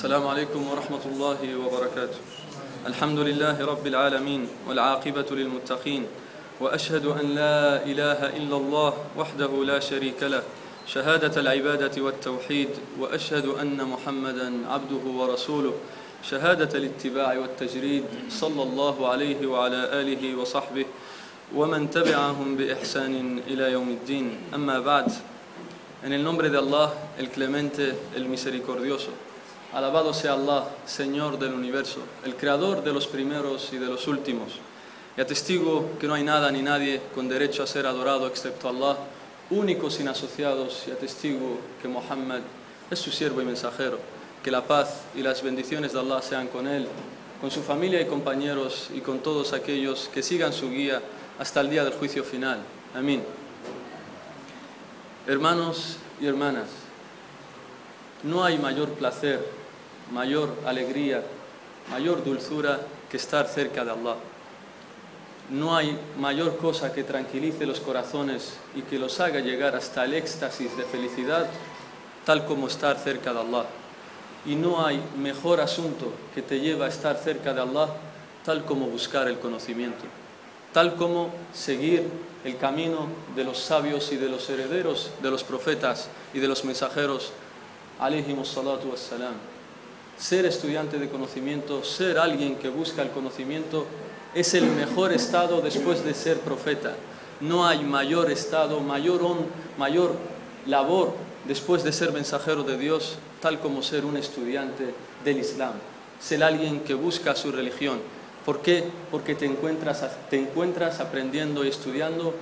السلام عليكم ورحمة الله وبركاته الحمد لله رب العالمين والعاقبة للمتقين وأشهد أن لا إله إلا الله وحده لا شريك له شهادة العبادة والتوحيد وأشهد أن محمدا عبده ورسوله شهادة الاتباع والتجريد صلى الله عليه وعلى آله وصحبه ومن تبعهم بإحسان إلى يوم الدين أما بعد En el nombre de Allah, el clemente, el misericordioso. Alabado sea Allah, Señor del universo, el creador de los primeros y de los últimos. Y atestigo que no hay nada ni nadie con derecho a ser adorado excepto Allah, único sin asociados, y atestigo que Muhammad es su siervo y mensajero. Que la paz y las bendiciones de Allah sean con él, con su familia y compañeros y con todos aquellos que sigan su guía hasta el día del juicio final. Amén. Hermanos y hermanas, no hay mayor placer, mayor alegría, mayor dulzura que estar cerca de Allah. No hay mayor cosa que tranquilice los corazones y que los haga llegar hasta el éxtasis de felicidad, tal como estar cerca de Allah. Y no hay mejor asunto que te lleva a estar cerca de Allah, tal como buscar el conocimiento, tal como seguir el camino de los sabios y de los herederos de los profetas y de los mensajeros, salatu wassalam. Ser estudiante de conocimiento, ser alguien que busca el conocimiento, es el mejor estado después de ser profeta. No hay mayor estado, mayor, on, mayor labor después de ser mensajero de Dios, tal como ser un estudiante del Islam. Ser alguien que busca su religión, ¿Por qué? Porque te encuentras, te encuentras aprendiendo y estudiando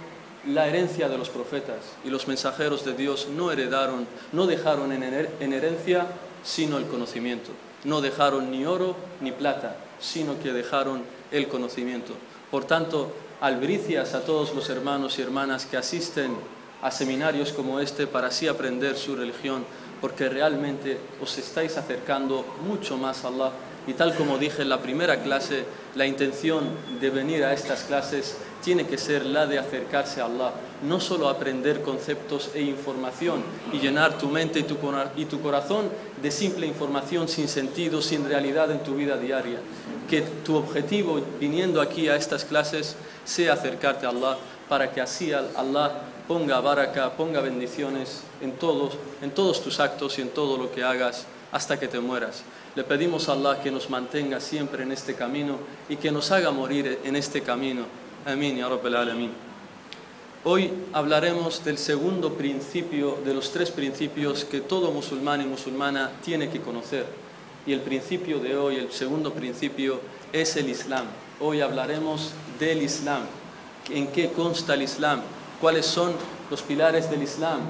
la herencia de los profetas y los mensajeros de Dios no heredaron, no dejaron en, en herencia sino el conocimiento. No dejaron ni oro ni plata, sino que dejaron el conocimiento. Por tanto, albricias a todos los hermanos y hermanas que asisten a seminarios como este para así aprender su religión, porque realmente os estáis acercando mucho más a Allah y tal como dije en la primera clase, la intención de venir a estas clases tiene que ser la de acercarse a Allah, no solo aprender conceptos e información y llenar tu mente y tu, corazón de simple información sin sentido, sin realidad en tu vida diaria. Que tu objetivo viniendo aquí a estas clases sea acercarte a Allah para que así Allah ponga baraka, ponga bendiciones en todos, en todos tus actos y en todo lo que hagas hasta que te mueras. Le pedimos a Allah que nos mantenga siempre en este camino y que nos haga morir en este camino. Amén, ya Rabbal Alamin. Hoy hablaremos del segundo principio, de los tres principios que todo musulmán y musulmana tiene que conocer. Y el principio de hoy, el segundo principio, es el Islam. Hoy hablaremos del Islam. ¿En qué consta el Islam? ¿Cuáles son los pilares del Islam?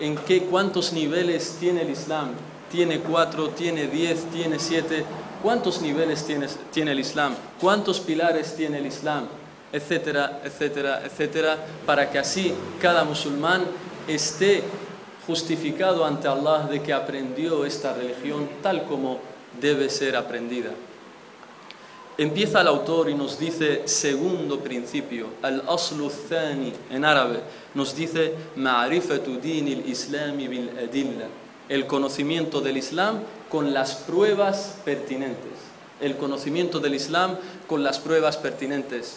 ¿En qué, cuántos niveles tiene el Islam? Tiene cuatro, tiene diez, tiene siete. ¿Cuántos niveles tiene, tiene el Islam? ¿Cuántos pilares tiene el Islam? Etcétera, etcétera, etcétera, para que así cada musulmán esté justificado ante Allah de que aprendió esta religión tal como debe ser aprendida. Empieza el autor y nos dice segundo principio, al-aslu thani en árabe, nos dice ma'rifatu din al-islami bil adilla el conocimiento del Islam con las pruebas pertinentes. El conocimiento del Islam con las pruebas pertinentes.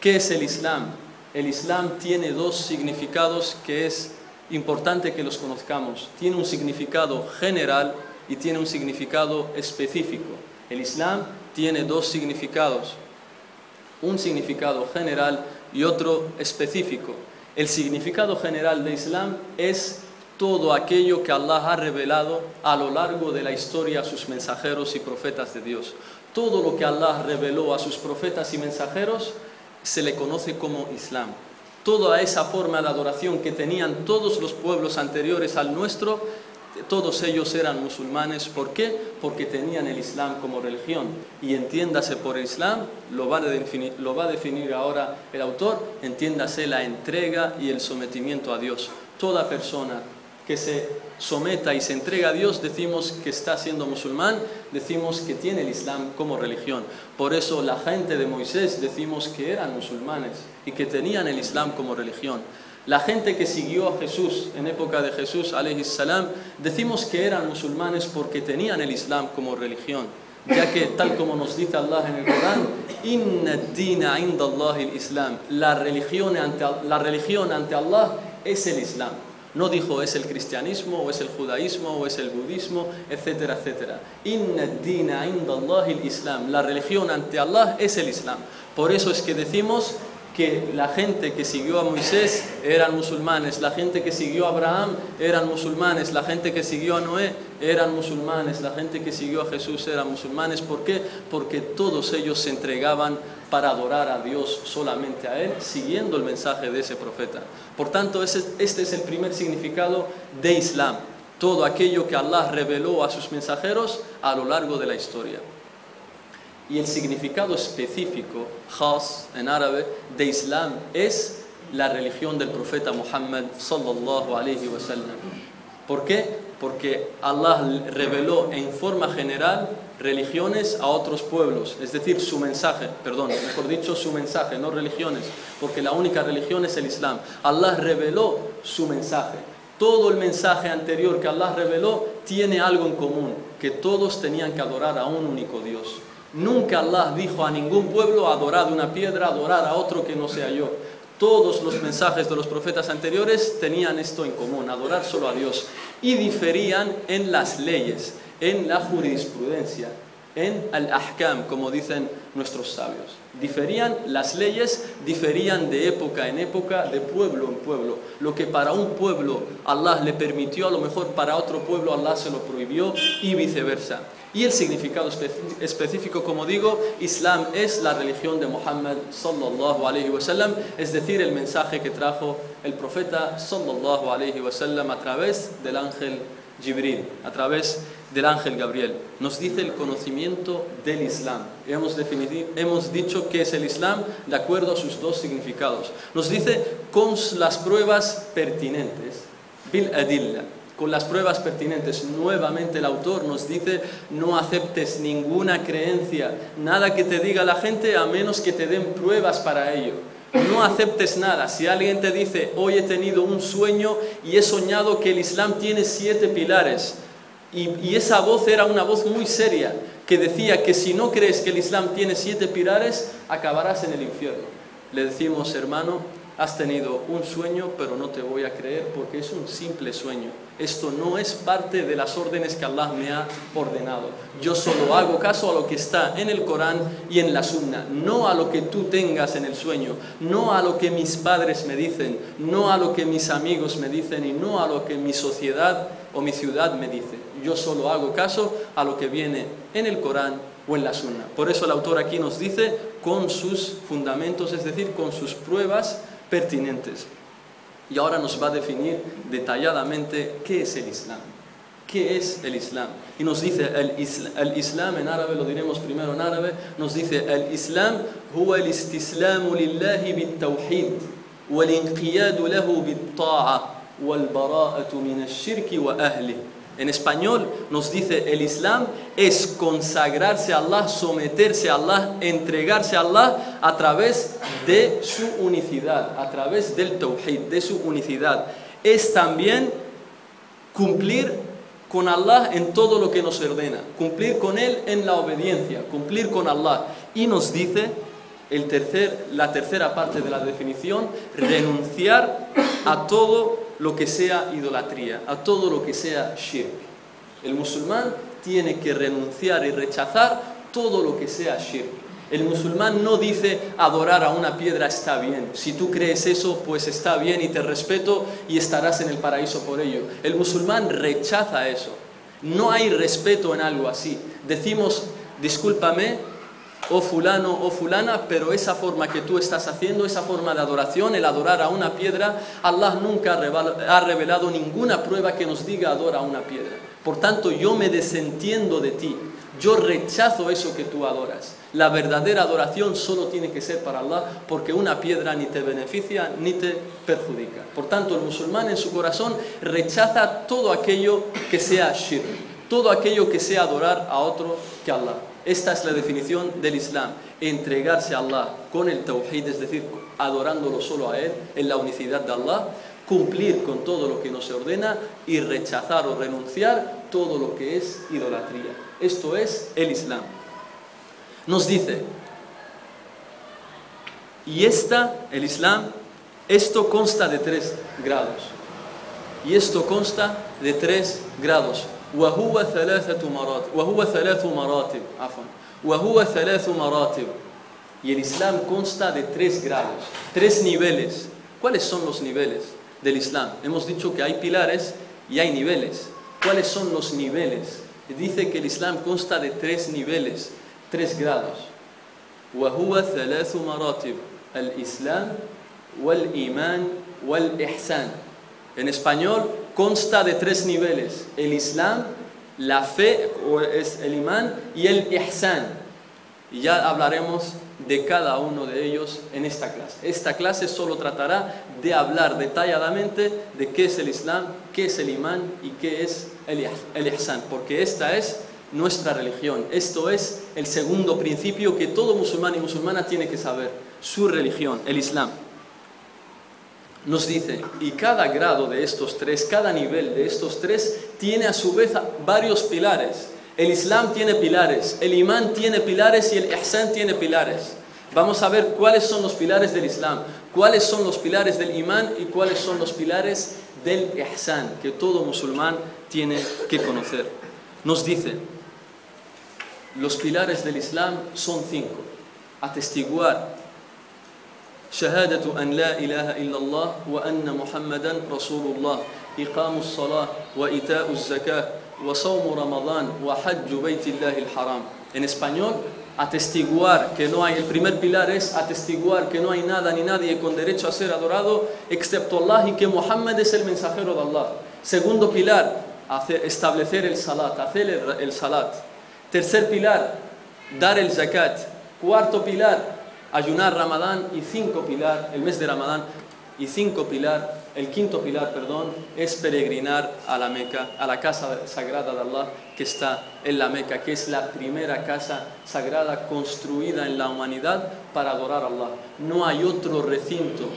¿Qué es el Islam? El Islam tiene dos significados que es importante que los conozcamos. Tiene un significado general y tiene un significado específico. El Islam tiene dos significados. Un significado general y otro específico. El significado general de Islam es todo aquello que Allah ha revelado a lo largo de la historia a sus mensajeros y profetas de Dios. Todo lo que Allah reveló a sus profetas y mensajeros se le conoce como Islam. Toda esa forma de adoración que tenían todos los pueblos anteriores al nuestro, todos ellos eran musulmanes. ¿Por qué? Porque tenían el Islam como religión. Y entiéndase por Islam, lo va, a definir, lo va a definir ahora el autor, entiéndase la entrega y el sometimiento a Dios. Toda persona que se someta y se entrega a Dios, decimos que está siendo musulmán, decimos que tiene el Islam como religión. Por eso la gente de Moisés decimos que eran musulmanes y que tenían el Islam como religión. La gente que siguió a Jesús en época de Jesús, salam, decimos que eran musulmanes porque tenían el Islam como religión, ya que tal como nos dice Allah en el Corán, la religión ante Allah es el Islam. No dijo es el cristianismo o es el judaísmo o es el budismo, etcétera, etcétera. Inna dina inda Allah el Islam, la religión ante Allah es el Islam. Por eso es que decimos que la gente que siguió a Moisés eran musulmanes, la gente que siguió a Abraham eran musulmanes, la gente que siguió a Noé eran musulmanes, la gente que siguió a Jesús eran musulmanes. ¿Por qué? Porque todos ellos se entregaban para adorar a Dios solamente a Él, siguiendo el mensaje de ese profeta. Por tanto, este es el primer significado de Islam, todo aquello que Allah reveló a sus mensajeros a lo largo de la historia. Y el significado específico, khas en árabe, de Islam es la religión del profeta Muhammad sallallahu alayhi wa sallam. ¿Por qué? Porque Allah reveló en forma general religiones a otros pueblos, es decir, su mensaje, perdón, mejor dicho, su mensaje, no religiones, porque la única religión es el Islam. Allah reveló su mensaje. Todo el mensaje anterior que Allah reveló tiene algo en común, que todos tenían que adorar a un único Dios. Nunca Allah dijo a ningún pueblo adorad una piedra, adorar a otro que no sea yo. Todos los mensajes de los profetas anteriores tenían esto en común, adorar solo a Dios. Y diferían en las leyes, en la jurisprudencia, en al-ahkam, como dicen nuestros sabios. Diferían las leyes, diferían de época en época, de pueblo en pueblo. Lo que para un pueblo Allah le permitió, a lo mejor para otro pueblo Allah se lo prohibió y viceversa. Y el significado específico, como digo, Islam es la religión de Muhammad sallallahu alayhi wa sallam, es decir, el mensaje que trajo el profeta sallallahu alayhi wa sallam a través del ángel Jibril, a través del ángel Gabriel. Nos dice el conocimiento del Islam. Hemos, hemos dicho que es el Islam de acuerdo a sus dos significados. Nos dice con las pruebas pertinentes, bil adilla con las pruebas pertinentes. Nuevamente el autor nos dice, no aceptes ninguna creencia, nada que te diga la gente a menos que te den pruebas para ello. No aceptes nada. Si alguien te dice, hoy he tenido un sueño y he soñado que el Islam tiene siete pilares, y, y esa voz era una voz muy seria, que decía que si no crees que el Islam tiene siete pilares, acabarás en el infierno. Le decimos, hermano, has tenido un sueño, pero no te voy a creer porque es un simple sueño. Esto no es parte de las órdenes que Allah me ha ordenado. Yo solo hago caso a lo que está en el Corán y en la Sunna, no a lo que tú tengas en el sueño, no a lo que mis padres me dicen, no a lo que mis amigos me dicen y no a lo que mi sociedad o mi ciudad me dice. Yo solo hago caso a lo que viene en el Corán o en la Sunna. Por eso el autor aquí nos dice con sus fundamentos, es decir, con sus pruebas pertinentes. Y ahora nos va a definir detalladamente qué es el Islam. ¿Qué es el Islam? Y nos dice el Islam, el Islam en árabe, lo diremos primero en árabe, nos dice el Islam هو الاستسلام لله بالتوحيد والانقياد له بالطاعة والبراءة من الشرك وأهله en español nos dice el Islam es consagrarse a Allah, someterse a Allah, entregarse a Allah a través de su unicidad, a través del tawhid, de su unicidad. Es también cumplir con Allah en todo lo que nos ordena, cumplir con Él en la obediencia, cumplir con Allah. Y nos dice el tercer, la tercera parte de la definición, renunciar a todo lo que sea idolatría, a todo lo que sea shirk. El musulmán tiene que renunciar y rechazar todo lo que sea shirk. El musulmán no dice adorar a una piedra está bien. Si tú crees eso, pues está bien y te respeto y estarás en el paraíso por ello. El musulmán rechaza eso. No hay respeto en algo así. Decimos, discúlpame, oh fulano, oh fulana, pero esa forma que tú estás haciendo, esa forma de adoración, el adorar a una piedra, Allah nunca ha revelado ninguna prueba que nos diga adora a una piedra. Por tanto, yo me desentiendo de ti, yo rechazo eso que tú adoras. La verdadera adoración solo tiene que ser para Allah porque una piedra ni te beneficia ni te perjudica. Por tanto, el musulmán en su corazón rechaza todo aquello que sea shirk, todo aquello que sea adorar a otro que Allah. Esta es la definición del Islam, entregarse a Allah con el tawhid, es decir, adorándolo solo a Él, en la unicidad de Allah, cumplir con todo lo que nos ordena y rechazar o renunciar todo lo que es idolatría. Esto es el Islam. Nos dice, y esta, el Islam, esto consta de tres grados. Y esto consta de tres grados. وهو ثلاثة مراتب وهو ثلاث مراتب عفوا وهو ثلاث مراتب y el Islam consta de tres grados, tres niveles. ¿Cuáles son los niveles del Islam? Hemos dicho que hay pilares y hay niveles. ¿Cuáles son los niveles? Dice que el Islam consta de tres niveles, tres grados. وهو ثلاث مراتب الإسلام والإيمان والإحسان En español consta de tres niveles, el Islam, la fe, o es el imán, y el ihsan. Y ya hablaremos de cada uno de ellos en esta clase. Esta clase solo tratará de hablar detalladamente de qué es el Islam, qué es el imán y qué es el, ihsan, porque esta es nuestra religión. Esto es el segundo principio que todo musulmán y musulmana tiene que saber, su religión, el Islam nos dice, y cada grado de estos tres, cada nivel de estos tres, tiene a su vez varios pilares. El Islam tiene pilares, el imán tiene pilares y el ihsan tiene pilares. Vamos a ver cuáles son los pilares del Islam, cuáles son los pilares del imán y cuáles son los pilares del ihsan, que todo musulmán tiene que conocer. Nos dice, los pilares del Islam son cinco. Atestiguar شهادة أن لا إله إلا الله وأن محمدا رسول الله إقام الصلاة وإيتاء الزكاة وصوم رمضان وحج بيت الله الحرام En español, atestiguar que no hay, el primer pilar es atestiguar que no hay nada ni nadie con derecho a ser adorado excepto Allah y que Muhammad es el mensajero de Allah. Segundo pilar, establecer el salat, hacer el, el salat. Tercer pilar, dar el zakat. Cuarto pilar, ayunar Ramadán y cinco pilar, el mes de Ramadán y cinco pilar, el quinto pilar, perdón, es peregrinar a la Meca, a la casa sagrada de Allah que está en la Meca, que es la primera casa sagrada construida en la humanidad para adorar a Allah. No hay otro recinto,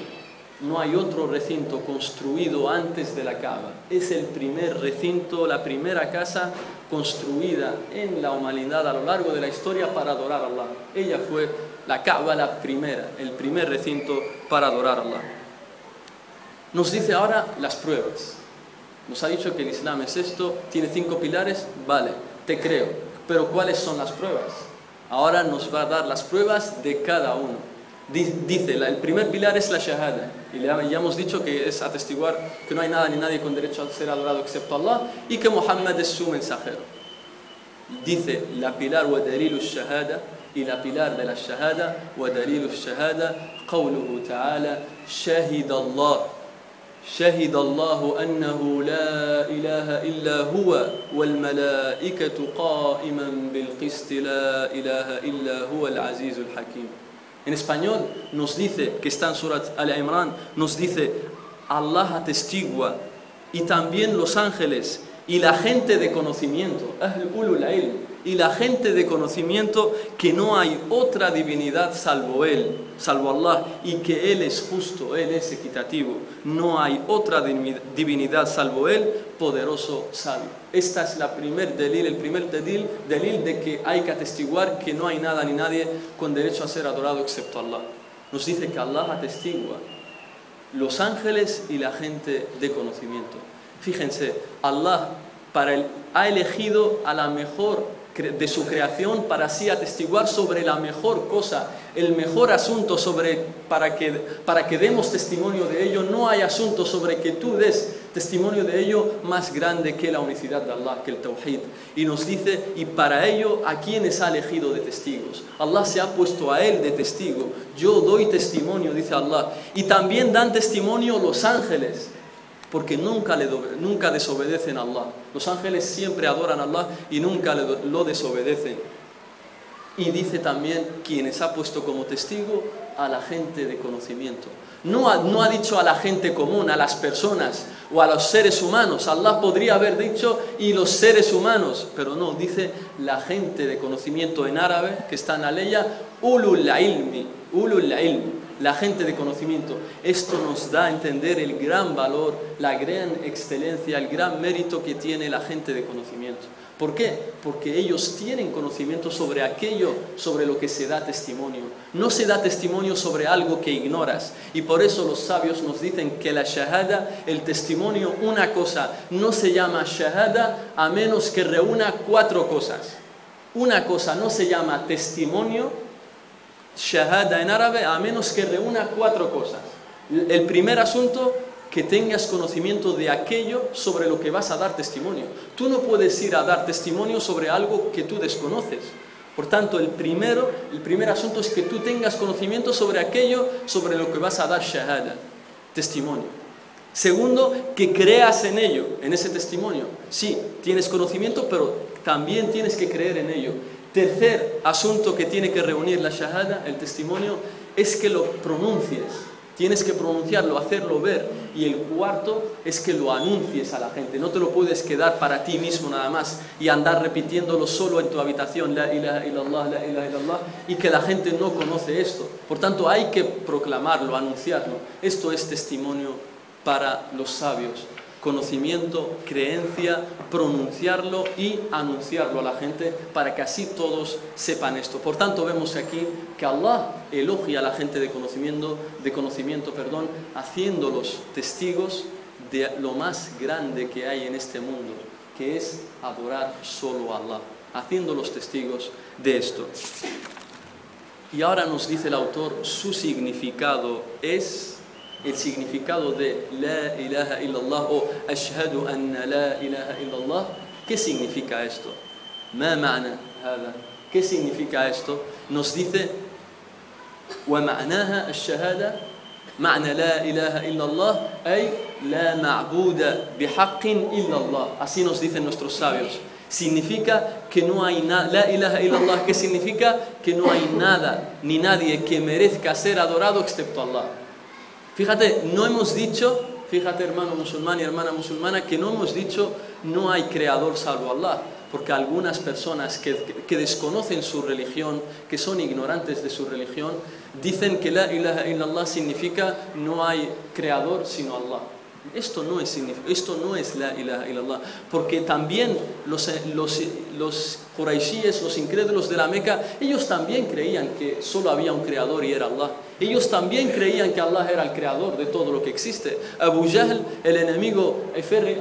no hay otro recinto construido antes de la Kaaba. Es el primer recinto, la primera casa construida en la humanidad a lo largo de la historia para adorar a Allah. Ella fue la Kaaba, la primera, el primer recinto para adorar a Allah. Nos dice ahora las pruebas. Nos ha dicho que el Islam es esto, tiene cinco pilares, vale, te creo. Pero ¿cuáles son las pruebas? Ahora nos va a dar las pruebas de cada uno. Dice, el primer pilar es la shahada. Y ya hemos dicho que es atestiguar que no hay nada ni nadie con derecho a ser adorado excepto Allah y que Muhammad es su mensajero. Dice la pilar wa shahada la pilar de la dalilu shahada قوله تعالى شهد الله شهد الله أنه لا إله إلا هو والملائكة قائما بالقسط لا إله إلا هو العزيز الحكيم En español nos dice, que está en Surat Al-Imran, nos dice, Allah atestigua y también los ángeles y la gente de conocimiento, y la gente de conocimiento que no hay otra divinidad salvo Él, salvo Allah, y que Él es justo, Él es equitativo. No hay otra divinidad salvo Él, poderoso, sabio. Esta es la primer delil, el primer delil, delil de que hay que atestiguar que no hay nada ni nadie con derecho a ser adorado excepto Allah. Nos dice que Allah atestigua los ángeles y la gente de conocimiento. Fíjense, Allah para ha elegido a la mejor de su creación para así atestiguar sobre la mejor cosa, el mejor asunto sobre para que para que demos testimonio de ello, no hay asunto sobre que tú des testimonio de ello más grande que la unicidad de Allah, que el tawhid. Y nos dice, y para ello a quienes ha elegido de testigos. Allah se ha puesto a él de testigo. Yo doy testimonio, dice Allah, y también dan testimonio los ángeles porque nunca, le, nunca desobedecen a Allah. Los ángeles siempre adoran a Allah y nunca lo desobedecen. Y dice también quienes ha puesto como testigo a la gente de conocimiento. No ha, no ha dicho a la gente común, a las personas o a los seres humanos. Allah podría haber dicho y los seres humanos, pero no, dice la gente de conocimiento en árabe que está en la ley, ulul ilmi, ulul ilmi la gente de conocimiento. Esto nos da a entender el gran valor, la gran excelencia, el gran mérito que tiene la gente de conocimiento. ¿Por qué? Porque ellos tienen conocimiento sobre aquello sobre lo que se da testimonio. No se da testimonio sobre algo que ignoras. Y por eso los sabios nos dicen que la shahada, el testimonio, una cosa, no se llama shahada a menos que reúna cuatro cosas. Una cosa no se llama testimonio, shahada en árabe, a menos que reúna cuatro cosas. El primer asunto, que tengas conocimiento de aquello sobre lo que vas a dar testimonio. Tú no puedes ir a dar testimonio sobre algo que tú desconoces. Por tanto, el primero, el primer asunto es que tú tengas conocimiento sobre aquello sobre lo que vas a dar shahada, testimonio. Segundo, que creas en ello, en ese testimonio. Sí, tienes conocimiento, pero también tienes que creer en ello. Tercer asunto que tiene que reunir la shahada, el testimonio, es que lo pronuncies. Tienes que pronunciarlo, hacerlo ver. Y el cuarto es que lo anuncies a la gente. No te lo puedes quedar para ti mismo nada más y andar repitiéndolo solo en tu habitación, la ilaha illallah, la ilaha illallah, y que la gente no conoce esto. Por tanto, hay que proclamarlo, anunciarlo. Esto es testimonio para los sabios conocimiento, creencia, pronunciarlo y anunciarlo a la gente para que así todos sepan esto. Por tanto, vemos aquí que Allah elogia a la gente de conocimiento, de conocimiento, perdón, haciéndolos testigos de lo más grande que hay en este mundo, que es adorar solo a Allah, haciéndolos testigos de esto. Y ahora nos dice el autor, su significado es el significado de La ilaha illallah o Ashhadu anna la ilaha illallah, ¿qué significa esto? Ma ma'na hada? ¿Qué significa esto? Nos dice ومعناها الشهادة معنى لا إله إلا الله أي لا معبود بحق إلا الله así nos dicen nuestros sabios significa que no hay nada, la ilaha illallah, ¿qué significa? Que no hay nada ni nadie que merezca ser adorado excepto Allah. Fíjate, no hemos dicho, fíjate hermano musulmán y hermana musulmana, que no hemos dicho no hay creador salvo Allah, porque algunas personas que, desconocen su religión, que son ignorantes de su religión, dicen que la ilaha illallah significa no hay creador sino Allah. Esto no es, esto no es la ilaha illallah, porque también los, los, los quraishíes, los incrédulos de la Meca, ellos también creían que solo había un creador y era Allah. Ellos también creían que Allah era el creador de todo lo que existe. Abu Jahl, el enemigo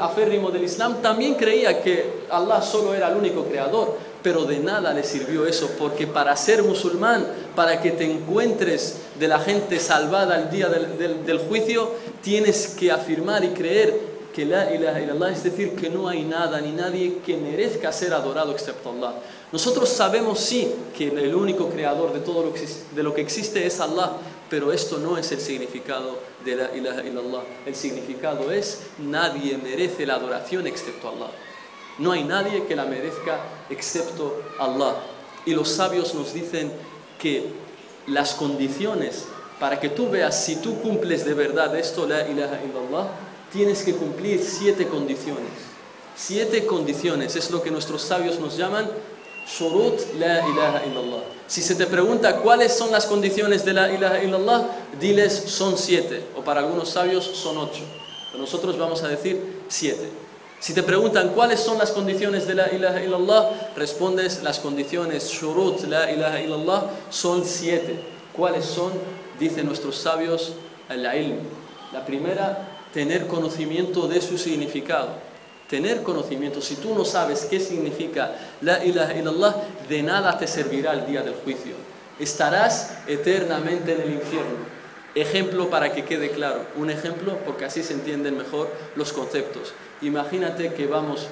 aférrimo del Islam, también creía que Allah solo era el único creador, pero de nada le sirvió eso, porque para ser musulmán, para que te encuentres de la gente salvada al día del, del juicio, tienes que afirmar y creer que la ilaha illallah, es decir, que no hay nada ni nadie que merezca ser adorado excepto Allah. Nosotros sabemos sí que el único creador de todo lo que, de lo que existe es Allah, pero esto no es el significado de la ilaha illallah. El significado es nadie merece la adoración excepto Allah. No hay nadie que la merezca excepto Allah. Y los sabios nos dicen que las condiciones para que tú veas si tú cumples de verdad esto, la ilaha illallah, tienes que cumplir siete condiciones. Siete condiciones es lo que nuestros sabios nos llaman shurut la ilaha illallah. Si se te pregunta cuáles son las condiciones de la ilaha illallah, diles son siete, o para algunos sabios son ocho. Pero nosotros vamos a decir siete. Si te preguntan cuáles son las condiciones de la ilaha illallah, respondes las condiciones shurut la ilaha illallah son siete. ¿Cuáles son? Dicen nuestros sabios, el ilm. La primera, tener conocimiento de su significado. Tener conocimiento, si tú no sabes qué significa la ilaha illallah, de nada te servirá el día del juicio. Estarás eternamente en el infierno. Ejemplo para que quede claro, un ejemplo porque así se entienden mejor los conceptos. Imagínate que vamos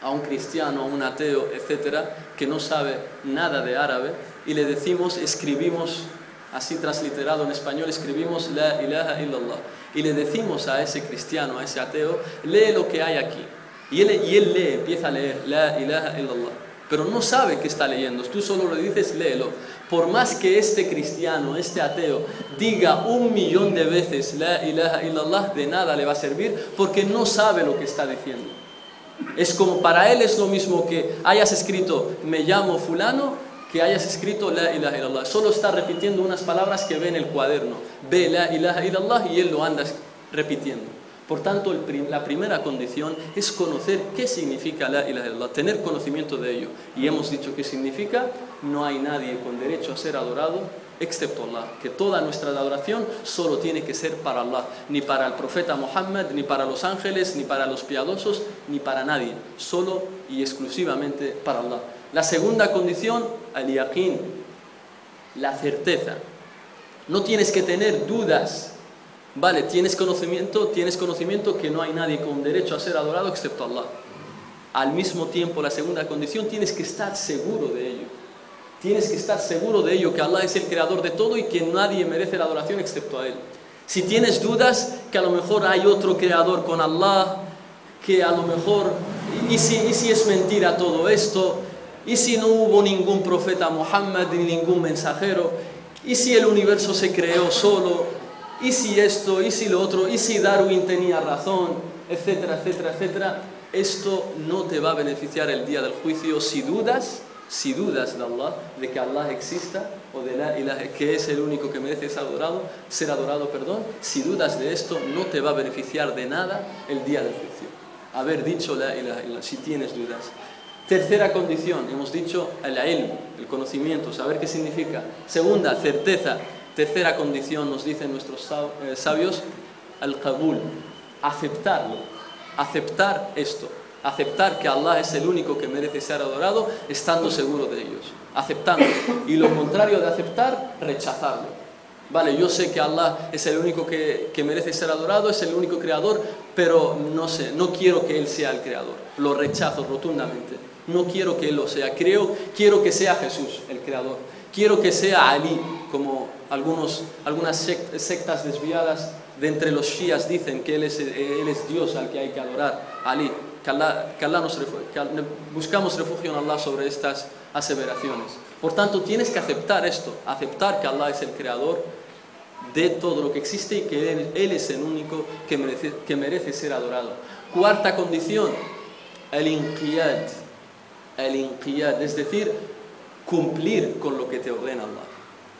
a un cristiano, a un ateo, etcétera, que no sabe nada de árabe y le decimos, escribimos, así transliterado en español, escribimos la ilaha illallah y le decimos a ese cristiano, a ese ateo, lee lo que hay aquí. Y él, y él lee, empieza a leer, la ilaha illallah. Pero no sabe qué está leyendo, tú solo le dices, léelo. Por más que este cristiano, este ateo, diga un millón de veces, la ilaha illallah, de nada le va a servir porque no sabe lo que está diciendo. Es como para él es lo mismo que hayas escrito, me llamo fulano que hayas escrito la ilaha illallah. Solo está repitiendo unas palabras que ve en el cuaderno. Ve la ilaha illallah y él lo anda repitiendo. Por tanto, la primera condición es conocer qué significa la ilaha tener conocimiento de ello. Y hemos dicho qué significa, no hay nadie con derecho a ser adorado excepto Allah, que toda nuestra adoración solo tiene que ser para Allah, ni para el profeta Muhammad, ni para los ángeles, ni para los piadosos, ni para nadie, solo y exclusivamente para Allah. La segunda condición, al yaqin, la certeza. No tienes que tener dudas. Vale, tienes conocimiento, tienes conocimiento que no hay nadie con derecho a ser adorado excepto Allah. Al mismo tiempo, la segunda condición, tienes que estar seguro de ello. Tienes que estar seguro de ello, que Allah es el creador de todo y que nadie merece la adoración excepto a Él. Si tienes dudas, que a lo mejor hay otro creador con Allah, que a lo mejor, y si, y si es mentira todo esto, ¿Y si no hubo ningún profeta Muhammad ni ningún mensajero? ¿Y si el universo se creó solo? ¿Y si esto? ¿Y si lo otro? ¿Y si Darwin tenía razón? Etcétera, etcétera, etcétera. Esto no te va a beneficiar el día del juicio si dudas, si dudas de Allah, de que Allah exista o de la ilaha, que es el único que merece ser adorado, ser adorado, perdón. Si dudas de esto, no te va a beneficiar de nada el día del juicio. Haber dicho la ilaha, si tienes dudas. Tercera condición, hemos dicho el ilm, el conocimiento, saber qué significa. Segunda, certeza. Tercera condición, nos dicen nuestros eh, sabios, al qabul, aceptarlo, aceptar esto, aceptar que Allah es el único que merece ser adorado, estando seguro de ellos, aceptando. Y lo contrario de aceptar, rechazarlo. Vale, yo sé que Allah es el único que, que, merece ser adorado, es el único creador, pero no sé, no quiero que Él sea el creador. Lo rechazo rotundamente. No quiero que Él lo sea. Creo, quiero que sea Jesús, el Creador. Quiero que sea Ali, como algunos, algunas sectas desviadas de entre los shias dicen que él es, él es Dios al que hay que adorar. Ali, que Allah, que Allah nos que buscamos refugio en Allah sobre estas aseveraciones. Por tanto, tienes que aceptar esto, aceptar que Allah es el creador de todo lo que existe y que Él, él es el único que merece, que merece ser adorado. Cuarta condición, el inqiyad, el inqiyad, es decir, cumplir con lo que te ordena Allah.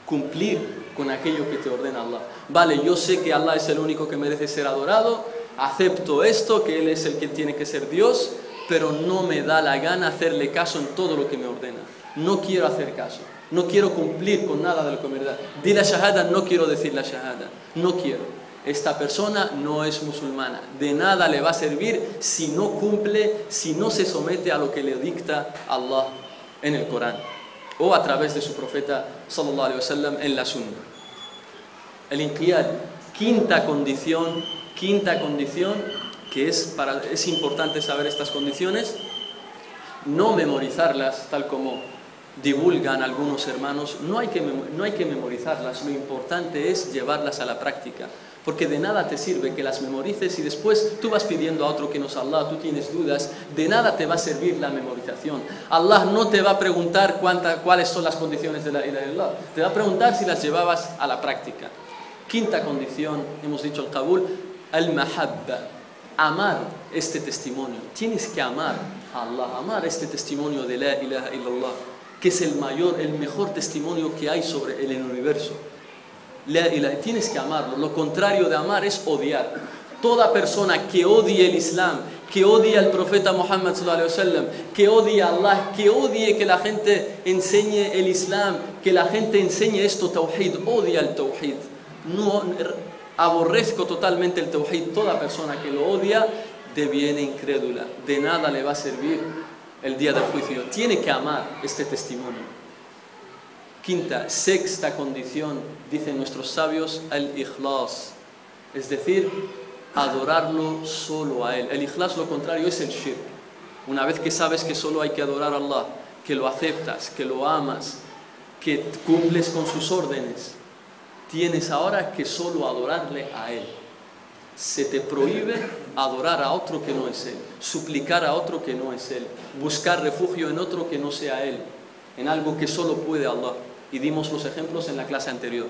Cumplir con aquello que te ordena Allah. Vale, yo sé que Allah es el único que merece ser adorado, acepto esto, que Él es el que tiene que ser Dios, pero no me da la gana hacerle caso en todo lo que me ordena. No quiero hacer caso. No quiero cumplir con nada de lo que me. Di la shahada, no quiero decir la shahada. No quiero esta persona no es musulmana. De nada le va a servir si no cumple, si no se somete a lo que le dicta Allah en el Corán o a través de su profeta sallallahu alaihi wasallam en la sunna. El inqiyad, quinta condición, quinta condición que es para es importante saber estas condiciones, no memorizarlas tal como divulgan algunos hermanos, no hay que, no hay que memorizarlas, lo importante es llevarlas a la práctica. Porque de nada te sirve que las memorices y después tú vas pidiendo a otro que nos Allah, tú tienes dudas, de nada te va a servir la memorización. Allah no te va a preguntar cuánta, cuáles son las condiciones de la ira de Allah, te va a preguntar si las llevabas a la práctica. Quinta condición, hemos dicho el Kabul, al-mahabba, amar este testimonio. Tienes que amar a Allah, amar este testimonio de la ilaha illallah, que es el mayor, el mejor testimonio que hay sobre el universo tienes que amarlo. Lo contrario de amar es odiar. Toda persona que odie el Islam, que odie al profeta Muhammad que odie a Allah, que odie que la gente enseñe el Islam, que la gente enseñe esto, tawhid, odia el tawhid. No, aborrezco totalmente el tawhid. Toda persona que lo odia deviene incrédula. De nada le va a servir el día del juicio. Tiene que amar este testimonio. Quinta, sexta condición, dicen nuestros sabios, el ikhlas, es decir, adorarlo solo a Él. El ikhlas, lo contrario, es el shirk. Una vez que sabes que solo hay que adorar a Allah, que lo aceptas, que lo amas, que cumples con sus órdenes, tienes ahora que solo adorarle a Él. Se te prohíbe adorar a otro que no es Él, suplicar a otro que no es Él, buscar refugio en otro que no sea Él, en algo que solo puede Allah y dimos los ejemplos en la clase anterior.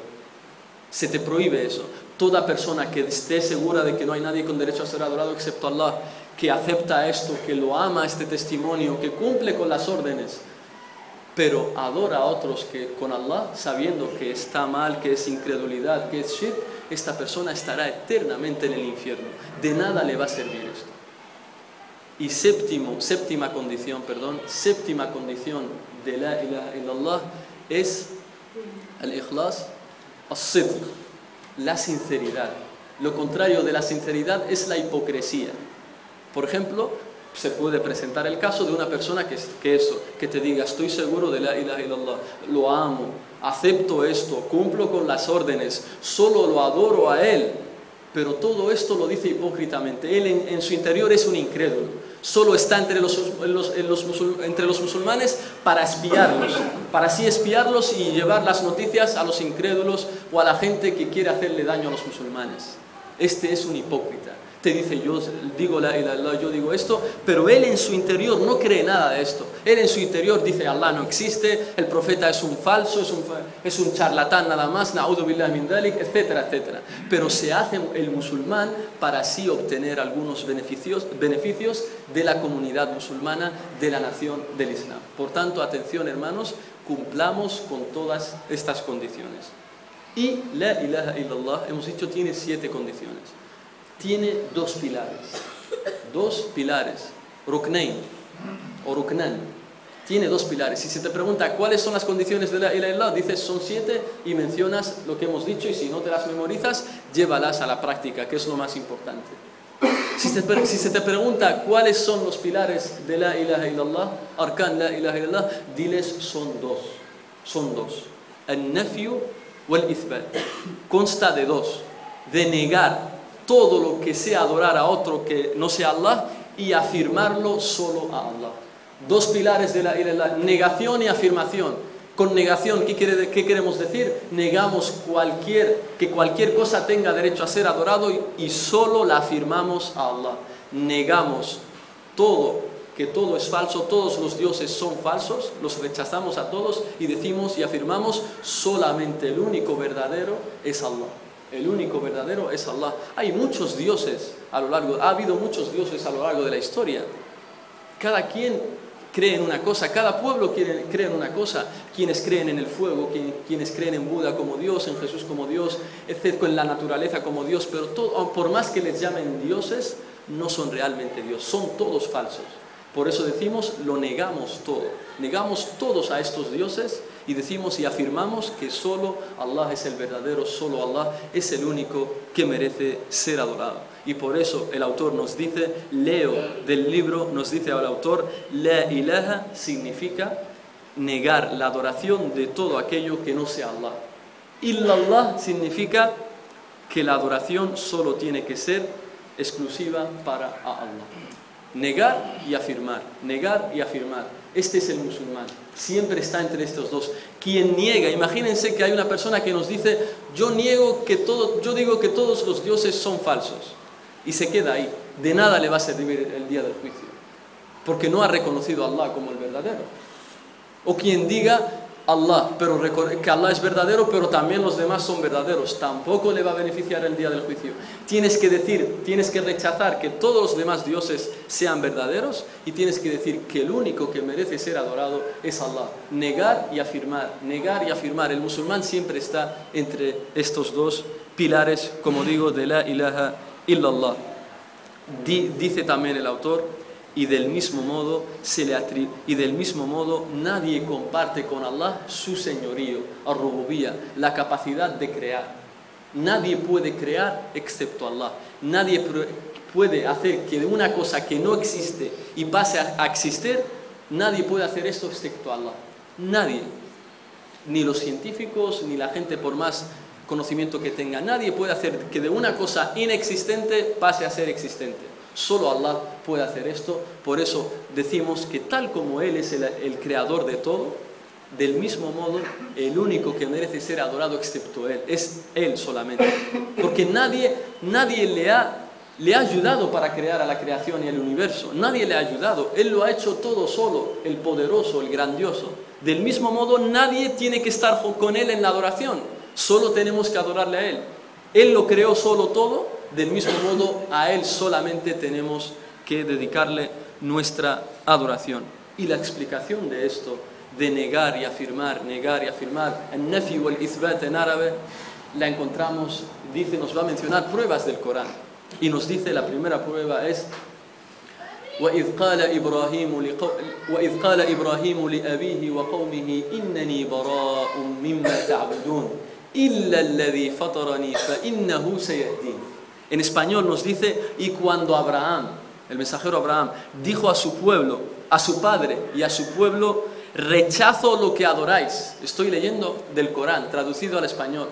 Se te prohíbe eso. Toda persona que esté segura de que no hay nadie con derecho a ser adorado excepto Allah, que acepta esto, que lo ama este testimonio, que cumple con las órdenes, pero adora a otros que con Allah, sabiendo que está mal, que es incredulidad, que es shirk, esta persona estará eternamente en el infierno. De nada le va a servir esto. Y séptimo, séptima condición, perdón, séptima condición de la ilaha illallah es el ikhlas, al la sinceridad. Lo contrario de la sinceridad es la hipocresía. Por ejemplo, se puede presentar el caso de una persona que, que, eso, que te diga, estoy seguro de la ilaha illallah, lo amo, acepto esto, cumplo con las órdenes, solo lo adoro a Él, pero todo esto lo dice hipócritamente. Él en, su interior es un incrédulo, solo está entre los, entre los musulmanes para espiarlos, para así espiarlos y llevar las noticias a los incrédulos o a la gente que quiere hacerle daño a los musulmanes. Este es un hipócrita te dice, yo digo la ilaha yo digo esto, pero él en su interior no cree nada de esto. Él en su interior dice, Allah no existe, el profeta es un falso, es un, es un charlatán nada más, min dalik, etcétera, etcétera. Pero se hace el musulmán para así obtener algunos beneficios, beneficios de la comunidad musulmana, de la nación del Islam. Por tanto, atención hermanos, cumplamos con todas estas condiciones. Y la ilaha illallah, hemos dicho, tiene siete condiciones tiene dos pilares. Dos pilares. Ruknain o Ruknan. Tiene dos pilares. Si se te pregunta cuáles son las condiciones de la ilaha dices son siete y mencionas lo que hemos dicho y si no te las memorizas, llévalas a la práctica, que es lo más importante. Si, se te pregunta cuáles son los pilares de la ilaha illallah, arkan la ilaha illallah, diles son dos. Son dos. El nafyu o el ithbat. Consta de dos. De negar todo lo que sea adorar a otro que no sea Allah y afirmarlo solo a Allah. Dos pilares de la, negación y afirmación. Con negación, ¿qué, quiere, ¿qué, queremos decir? Negamos cualquier, que cualquier cosa tenga derecho a ser adorado y, y solo la afirmamos a Allah. Negamos todo, que todo es falso, todos los dioses son falsos, los rechazamos a todos y decimos y afirmamos solamente el único verdadero es Allah. El único verdadero es Allah. Hay muchos dioses a lo largo, ha habido muchos dioses a lo largo de la historia. Cada quien cree en una cosa, cada pueblo cree en una cosa. Quienes creen en el fuego, quienes creen en Buda como Dios, en Jesús como Dios, excepto en la naturaleza como Dios, pero por más que les llamen dioses, no son realmente Dios, son todos falsos. Por eso decimos, lo negamos todo. Negamos todos a estos dioses y decimos y afirmamos que solo Allah es el verdadero, solo Allah es el único que merece ser adorado. Y por eso el autor nos dice, leo del libro, nos dice al autor, la ilaha significa negar la adoración de todo aquello que no sea Allah. Illallah significa que la adoración solo tiene que ser exclusiva para Allah. Negar y afirmar, negar y afirmar. Este es el musulmán. Siempre está entre estos dos. Quien niega, imagínense que hay una persona que nos dice, yo niego que todo, yo digo que todos los dioses son falsos. Y se queda ahí. De nada le va a servir el día del juicio. Porque no ha reconocido a Allah como el verdadero. O quien diga, Allah, pero que Allah es verdadero, pero también los demás son verdaderos. Tampoco le va a beneficiar el día del juicio. Tienes que decir, tienes que rechazar que todos los demás dioses sean verdaderos y tienes que decir que el único que merece ser adorado es Allah. Negar y afirmar, negar y afirmar. El musulmán siempre está entre estos dos pilares, como digo, de la ilaha illallah. dice también el autor, y del mismo modo nadie comparte con Allah su señorío, ar la capacidad de crear. Nadie puede crear excepto Allah. Nadie puede hacer que de una cosa que no existe y pase a existir, nadie puede hacer esto excepto Allah. Nadie. Ni los científicos, ni la gente por más conocimiento que tenga. Nadie puede hacer que de una cosa inexistente pase a ser existente. Solo Allah puede hacer esto. Por eso decimos que tal como Él es el, creador de todo, del mismo modo, el único que merece ser adorado excepto Él, es Él solamente. Porque nadie, nadie le, ha, le ha ayudado para crear a la creación y el universo. Nadie le ha ayudado. Él lo ha hecho todo solo, el poderoso, el grandioso. Del mismo modo, nadie tiene que estar con Él en la adoración. Solo tenemos que adorarle a Él. Él lo creó solo todo del mismo modo a Él solamente tenemos que dedicarle nuestra adoración. Y la explicación de esto de negar y afirmar, negar y afirmar, el nafi o el isbat en árabe, la encontramos, dice, nos va a mencionar pruebas del Corán. Y nos dice, la primera prueba es وإذ قال إبراهيم لقو... وإذ قال إبراهيم لأبيه وقومه إنني براء مما تعبدون en español nos dice, y cuando Abraham, el mensajero Abraham, dijo a su pueblo, a su padre y a su pueblo, rechazo lo que adoráis. Estoy leyendo del Corán, traducido al español.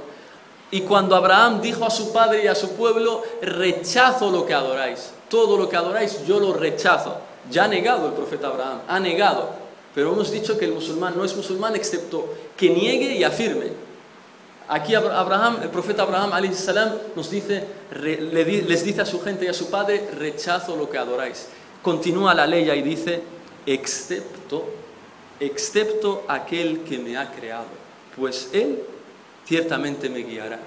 Y cuando Abraham dijo a su padre y a su pueblo, rechazo lo que adoráis. Todo lo que adoráis yo lo rechazo. Ya ha negado el profeta Abraham, ha negado. Pero hemos dicho que el musulmán no es musulmán excepto que niegue y afirme. Aquí Abraham, el profeta Abraham salam, nos dice, les dice a su gente y a su padre, rechazo lo que adoráis. Continúa la ley y dice, excepto, excepto aquel que me ha creado, pues él ciertamente me guiará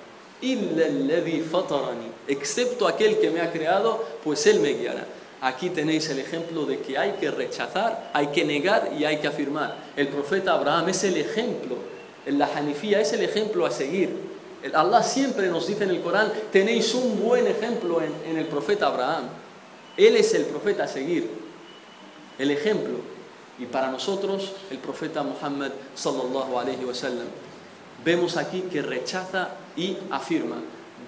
excepto aquel que me ha creado, pues él me guiará. Aquí tenéis el ejemplo de que hay que rechazar, hay que negar y hay que afirmar. El profeta Abraham es el ejemplo, la Hanifía es el ejemplo a seguir. Allah siempre nos dice en el Corán, tenéis un buen ejemplo en, en el profeta Abraham. Él es el profeta a seguir, el ejemplo. Y para nosotros, el profeta Muhammad sallallahu alayhi wa sallam vemos aquí que rechaza y afirma.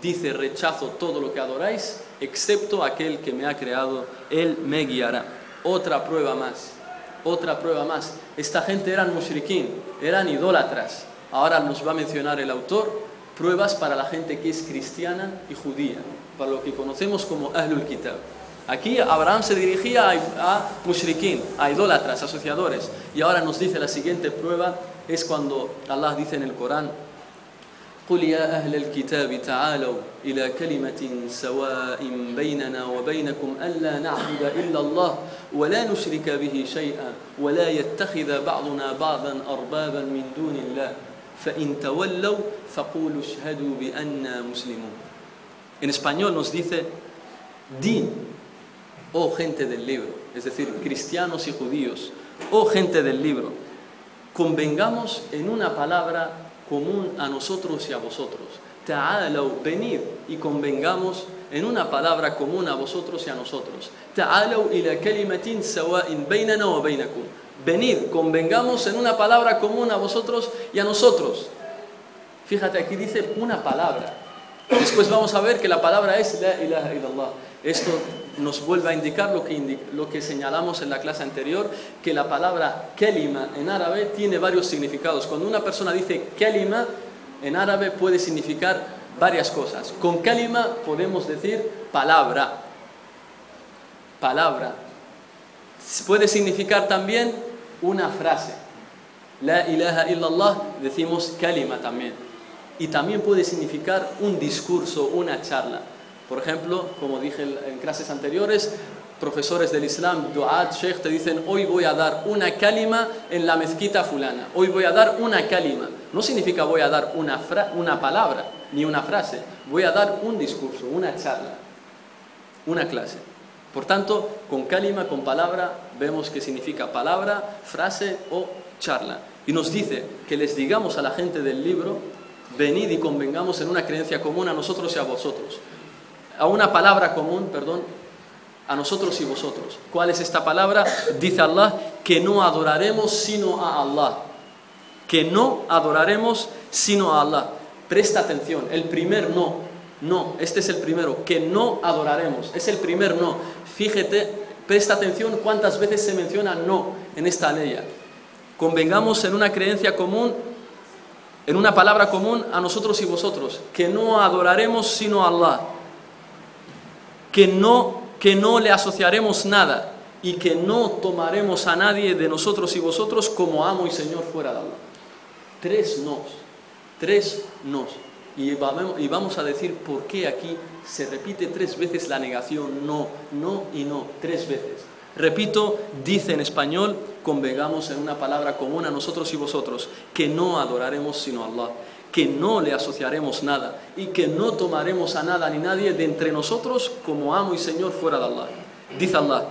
Dice, rechazo todo lo que adoráis, excepto aquel que me ha creado, él me guiará. Otra prueba más, otra prueba más. Esta gente eran mushrikin, eran idólatras. Ahora nos va a mencionar el autor pruebas para la gente que es cristiana y judía, para lo que conocemos como Ahlul Kitab. Aquí Abraham se dirigía a, a a idólatras, asociadores. Y ahora nos dice la siguiente prueba, es cuando Allah dice en el Corán, قل يا أهل الكتاب تعالوا إلى كلمة سواء بيننا وبينكم ألا نعبد إلا الله ولا نشرك به شيئا ولا يتخذ بعضنا بعضا أربابا من دون الله. فإن تولوا فقولوا اشهدوا بأننا مسلمون. En español nos dice, di, oh gente del libro, es decir, cristianos y judíos, oh gente del libro, convengamos en una palabra común a nosotros y a vosotros. Ta'alaw, venid y convengamos en una palabra común a vosotros y a nosotros. Ta'alaw ila kalimatin sawa'in bainana wa bainakum. Venid, convengamos en una palabra común a vosotros y a nosotros. Fíjate, aquí dice una palabra. Después vamos a ver que la palabra es la ilaha illallah. Esto nos vuelve a indicar lo que, señalamos en la clase anterior, que la palabra kelima en árabe tiene varios significados. Cuando una persona dice kelima, en árabe puede significar varias cosas. Con kelima podemos decir palabra. Palabra. Puede significar también una frase. La ilaha illallah decimos kalima también. Y también puede significar un discurso, una charla. Por ejemplo, como dije en clases anteriores, profesores del Islam, du'at, sheikh, te dicen, hoy voy a dar una kalima en la mezquita fulana, hoy voy a dar una kalima. No significa voy a dar una, una palabra, ni una frase, voy a dar un discurso, una charla, una clase. Por tanto, con kalima, con palabra, vemos que significa palabra, frase o charla. Y nos dice que les digamos a la gente del libro, venid y convengamos en una creencia común a nosotros y a vosotros a una palabra común, perdón, a nosotros y vosotros. ¿Cuál es esta palabra? Dice Allah que no adoraremos sino a Allah. Que no adoraremos sino a Allah. Presta atención, el primer no, no, este es el primero, que no adoraremos, es el primer no. Fíjate, presta atención cuántas veces se menciona no en esta ley. Convengamos en una creencia común, en una palabra común a nosotros y vosotros, que no adoraremos sino a Allah que no, que no le asociaremos nada y que no tomaremos a nadie de nosotros y vosotros como amo y Señor fuera de Allah. Tres nos, tres nos. Y vamos a decir por qué aquí se repite tres veces la negación, no, no y no, tres veces. Repito, dice en español, convengamos en una palabra común a nosotros y vosotros, que no adoraremos sino a Allah que no le asociaremos nada y que no tomaremos a nada ni nadie de entre nosotros como amo y Señor fuera de Allah. Dice Allah,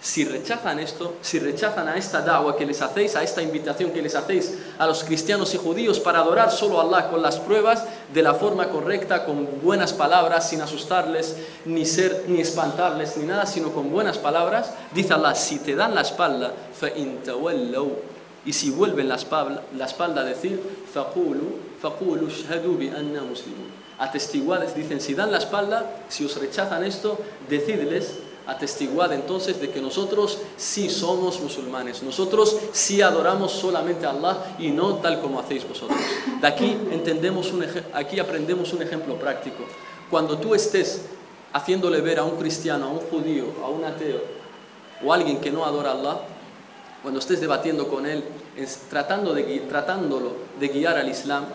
Si rechazan esto, si rechazan a esta da'wah que les hacéis, a esta invitación que les hacéis a los cristianos y judíos para adorar solo a Allah con las pruebas, de la forma correcta, con buenas palabras, sin asustarles, ni, ser, ni espantarles, ni nada, sino con buenas palabras, dice Allah, si te dan la espalda, y si vuelven la espalda, la espalda decir, atestiguades, dicen, si dan la espalda, si os rechazan esto, decidles atestiguad entonces de que nosotros sí somos musulmanes, nosotros sí adoramos solamente a Allah y no tal como hacéis vosotros. De aquí, entendemos un aquí aprendemos un ejemplo práctico. Cuando tú estés haciéndole ver a un cristiano, a un judío, a un ateo o a alguien que no adora a Allah, cuando estés debatiendo con él, tratando de, tratándolo de guiar al Islam,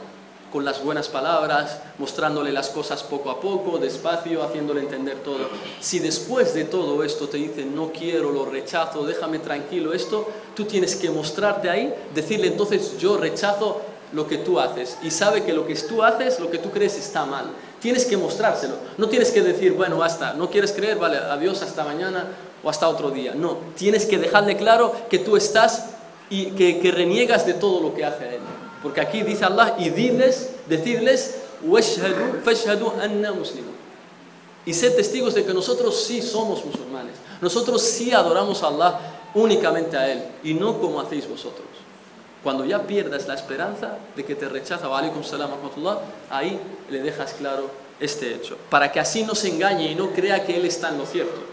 con las buenas palabras, mostrándole las cosas poco a poco, despacio, haciéndole entender todo. Si después de todo esto te dicen, no quiero, lo rechazo, déjame tranquilo esto, tú tienes que mostrarte ahí, decirle entonces, yo rechazo lo que tú haces y sabe que lo que tú haces, lo que tú crees está mal. Tienes que mostrárselo. No tienes que decir, bueno, basta, no quieres creer, vale, adiós, hasta mañana o hasta otro día. No, tienes que dejarle claro que tú estás y que, que reniegas de todo lo que hace él. Porque aquí dice Allah, y diles, decidles, Y sed testigos de que nosotros sí somos musulmanes. Nosotros sí adoramos a Allah únicamente a Él y no como hacéis vosotros. Cuando ya pierdas la esperanza de que te rechaza, salam ahí le dejas claro este hecho. Para que así no se engañe y no crea que Él está en lo cierto.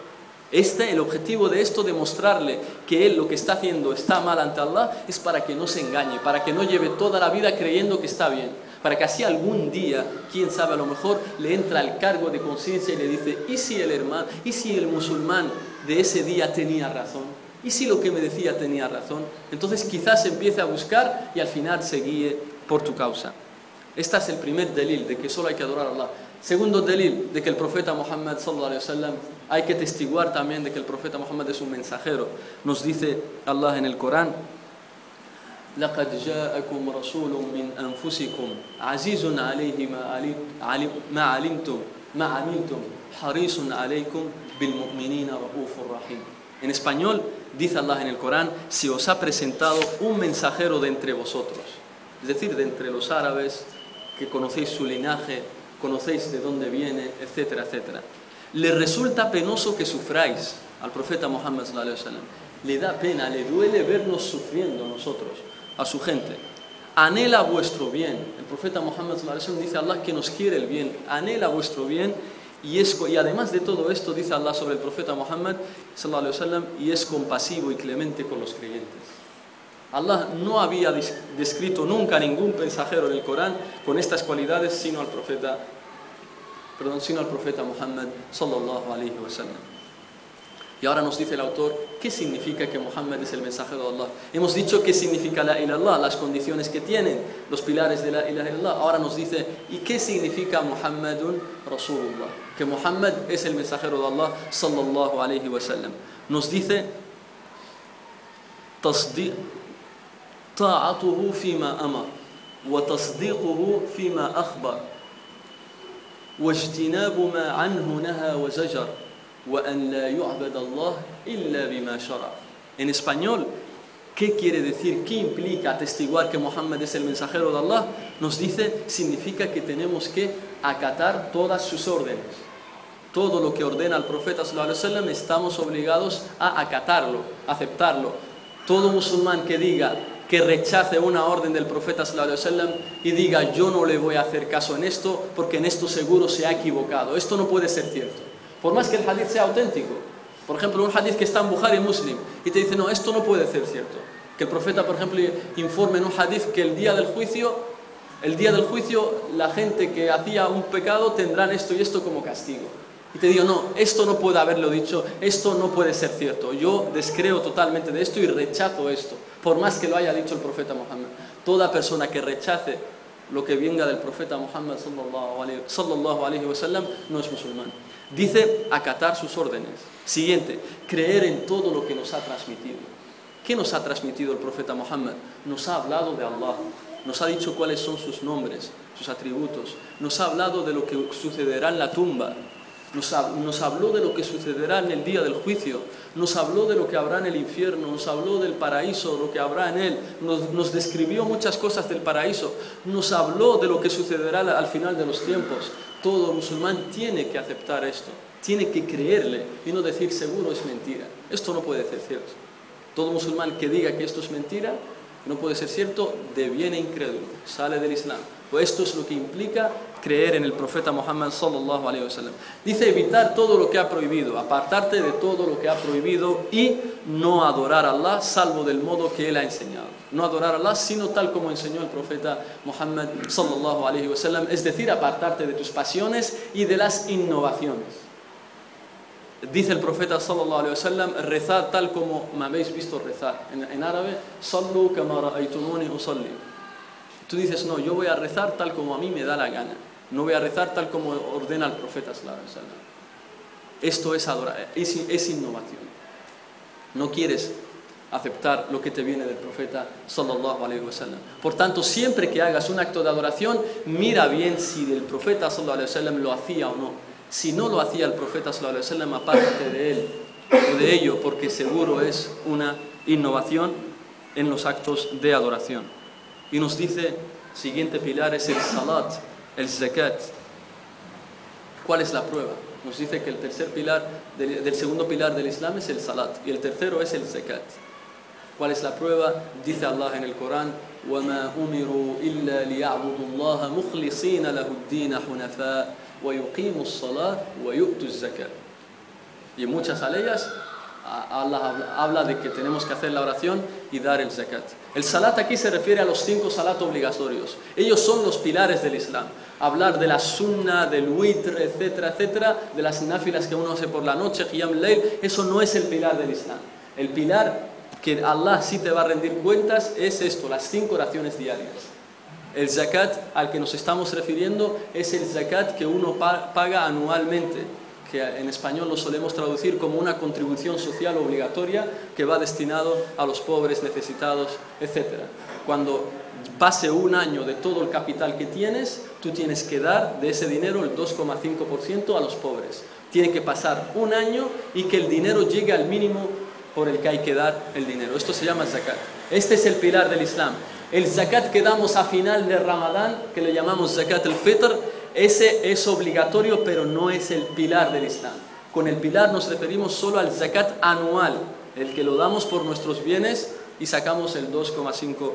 Este, el objetivo de esto, demostrarle que él lo que está haciendo está mal ante Allah, es para que no se engañe, para que no lleve toda la vida creyendo que está bien, para que así algún día, quién sabe, a lo mejor le entra el cargo de conciencia y le dice, ¿y si el hermano, y si el musulmán de ese día tenía razón? ¿Y si lo que me decía tenía razón? Entonces quizás empiece a buscar y al final se guíe por tu causa. Este es el primer delil de que solo hay que adorar a Allah. Segundo delil de que el profeta Muhammad sallallahu alaihi wasallam hay que testiguar también de que el profeta Muhammad es un mensajero. Nos dice Allah en el Corán لقد جاءكم رسول من أنفسكم عزيز عليه ما, ما علمتم ما عملتم حريص عليكم بالمؤمنين رؤوف رحيم En español dice Allah en el Corán, si os ha presentado un mensajero de entre vosotros, es decir, de entre los árabes, que conocéis su linaje, conocéis de dónde viene, etcétera, etcétera. Le resulta penoso que sufráis al profeta Muhammad Le da pena, le duele vernos sufriendo nosotros, a su gente. Anhela vuestro bien. El profeta Muhammad dice a Allah que nos quiere el bien. Anhela vuestro bien y, es, y además de todo esto dice Allah sobre el profeta Muhammad y es compasivo y clemente con los creyentes. Allah no había descrito nunca a ningún mensajero en el Corán con estas cualidades sino al profeta, perdón, sino al profeta Muhammad sallallahu alaihi wasallam. Y ahora nos dice el autor qué significa que Muhammad es el mensajero de Allah. Hemos dicho qué significa la ilallah, las condiciones que tienen, los pilares de la ilaha illallah. Ahora nos dice y qué significa Muhammadun Rasulullah, que Muhammad es el mensajero de Allah sallallahu alaihi wasallam. Nos dice طاعته فيما أمر وتصديقه فيما أخبر واجتناب ما عنه نهى وزجر وأن لا يعبد الله إلا بما شرع En español, ¿qué quiere decir? ¿Qué implica atestiguar que Muhammad es el mensajero de Allah? Nos dice, significa que tenemos que acatar todas sus órdenes. Todo lo que ordena el profeta sallallahu alaihi wasallam estamos obligados a acatarlo, aceptarlo. Todo musulmán que diga que rechace una orden del profeta sallallahu y diga yo no le voy a hacer caso en esto porque en esto seguro se ha equivocado. Esto no puede ser cierto. Por más que el hadith sea auténtico. Por ejemplo, un hadith que está en Bukhari Muslim y te dice no, esto no puede ser cierto. Que el profeta, por ejemplo, informe en un hadith que el día del juicio, el día del juicio, la gente que hacía un pecado tendrán esto y esto como castigo. Y te digo, no, esto no puede haberlo dicho, esto no puede ser cierto. Yo descreo totalmente de esto y rechazo esto por más que lo haya dicho el profeta Muhammad. Toda persona que rechace lo que venga del profeta Muhammad sallallahu alaihi wasallam no es musulmán. Dice acatar sus órdenes. Siguiente, creer en todo lo que nos ha transmitido. ¿Qué nos ha transmitido el profeta Muhammad? Nos ha hablado de Allah, nos ha dicho cuáles son sus nombres, sus atributos, nos ha hablado de lo que sucederá en la tumba, nos, habló de lo que sucederá en el día del juicio, nos habló de lo que habrá en el infierno, nos habló del paraíso, lo que habrá en él, nos, nos describió muchas cosas del paraíso, nos habló de lo que sucederá al final de los tiempos. Todo musulmán tiene que aceptar esto, tiene que creerle y no decir seguro es mentira. Esto no puede ser cierto. Todo musulmán que diga que esto es mentira, no puede ser cierto, deviene incrédulo, sale del Islam. Pues esto es lo que implica creer en el profeta Muhammad sallallahu alaihi wasallam. Dice evitar todo lo que ha prohibido, apartarte de todo lo que ha prohibido y no adorar a Allah salvo del modo que él ha enseñado. No adorar a Allah sino tal como enseñó el profeta Muhammad sallallahu alaihi wasallam, es decir, apartarte de tus pasiones y de las innovaciones. Dice el profeta sallallahu alaihi wasallam, rezar tal como me habéis visto rezar. En, árabe, sallu kama ra'aytumuni usalli. Tú dices, no, yo voy a rezar tal como a mí me da la gana. No voy a rezar tal como ordena el profeta. Esto es adorar, es, innovación. No quieres aceptar lo que te viene del profeta sallallahu. Por tanto, siempre que hagas un acto de adoración, mira bien si el profeta sallallahu lo hacía o no si no lo hacía el profeta sallallahu alaihi aparte de él o de ello porque seguro es una innovación en los actos de adoración y nos dice siguiente pilar es el salat el zakat ¿cuál es la prueba? nos dice que el tercer pilar del, segundo pilar del Islam es el salat y el tercero es el zakat ¿cuál es la prueba? dice Allah en el Corán وما أمروا إلا ليعبدوا الله مخلصين له الدين حنفاء y en muchas aleyas Allah habla de que tenemos que hacer la oración y dar el zakat. el salat aquí se refiere a los cinco salat obligatorios. Ellos son los pilares del Islam. Hablar de la sunna, del witr, etcétera, etcétera, de las náfilas que uno hace por la noche, qiyam layl, eso no es el pilar del Islam. El pilar que Allah sí te va a rendir cuentas es esto, las cinco oraciones diarias. El zakat al que nos estamos refiriendo es el zakat que uno paga anualmente, que en español lo solemos traducir como una contribución social obligatoria que va destinado a los pobres, necesitados, etc. Cuando pase un año de todo el capital que tienes, tú tienes que dar de ese dinero el 2,5% a los pobres. Tiene que pasar un año y que el dinero llegue al mínimo por el que hay que dar el dinero. Esto se llama zakat. Este es el pilar del Islam. El zakat que damos a final de Ramadán, que le llamamos zakat al-fitr, ese es obligatorio, pero no es el pilar del Islam. Con el pilar nos referimos solo al zakat anual, el que lo damos por nuestros bienes y sacamos el 2,5%.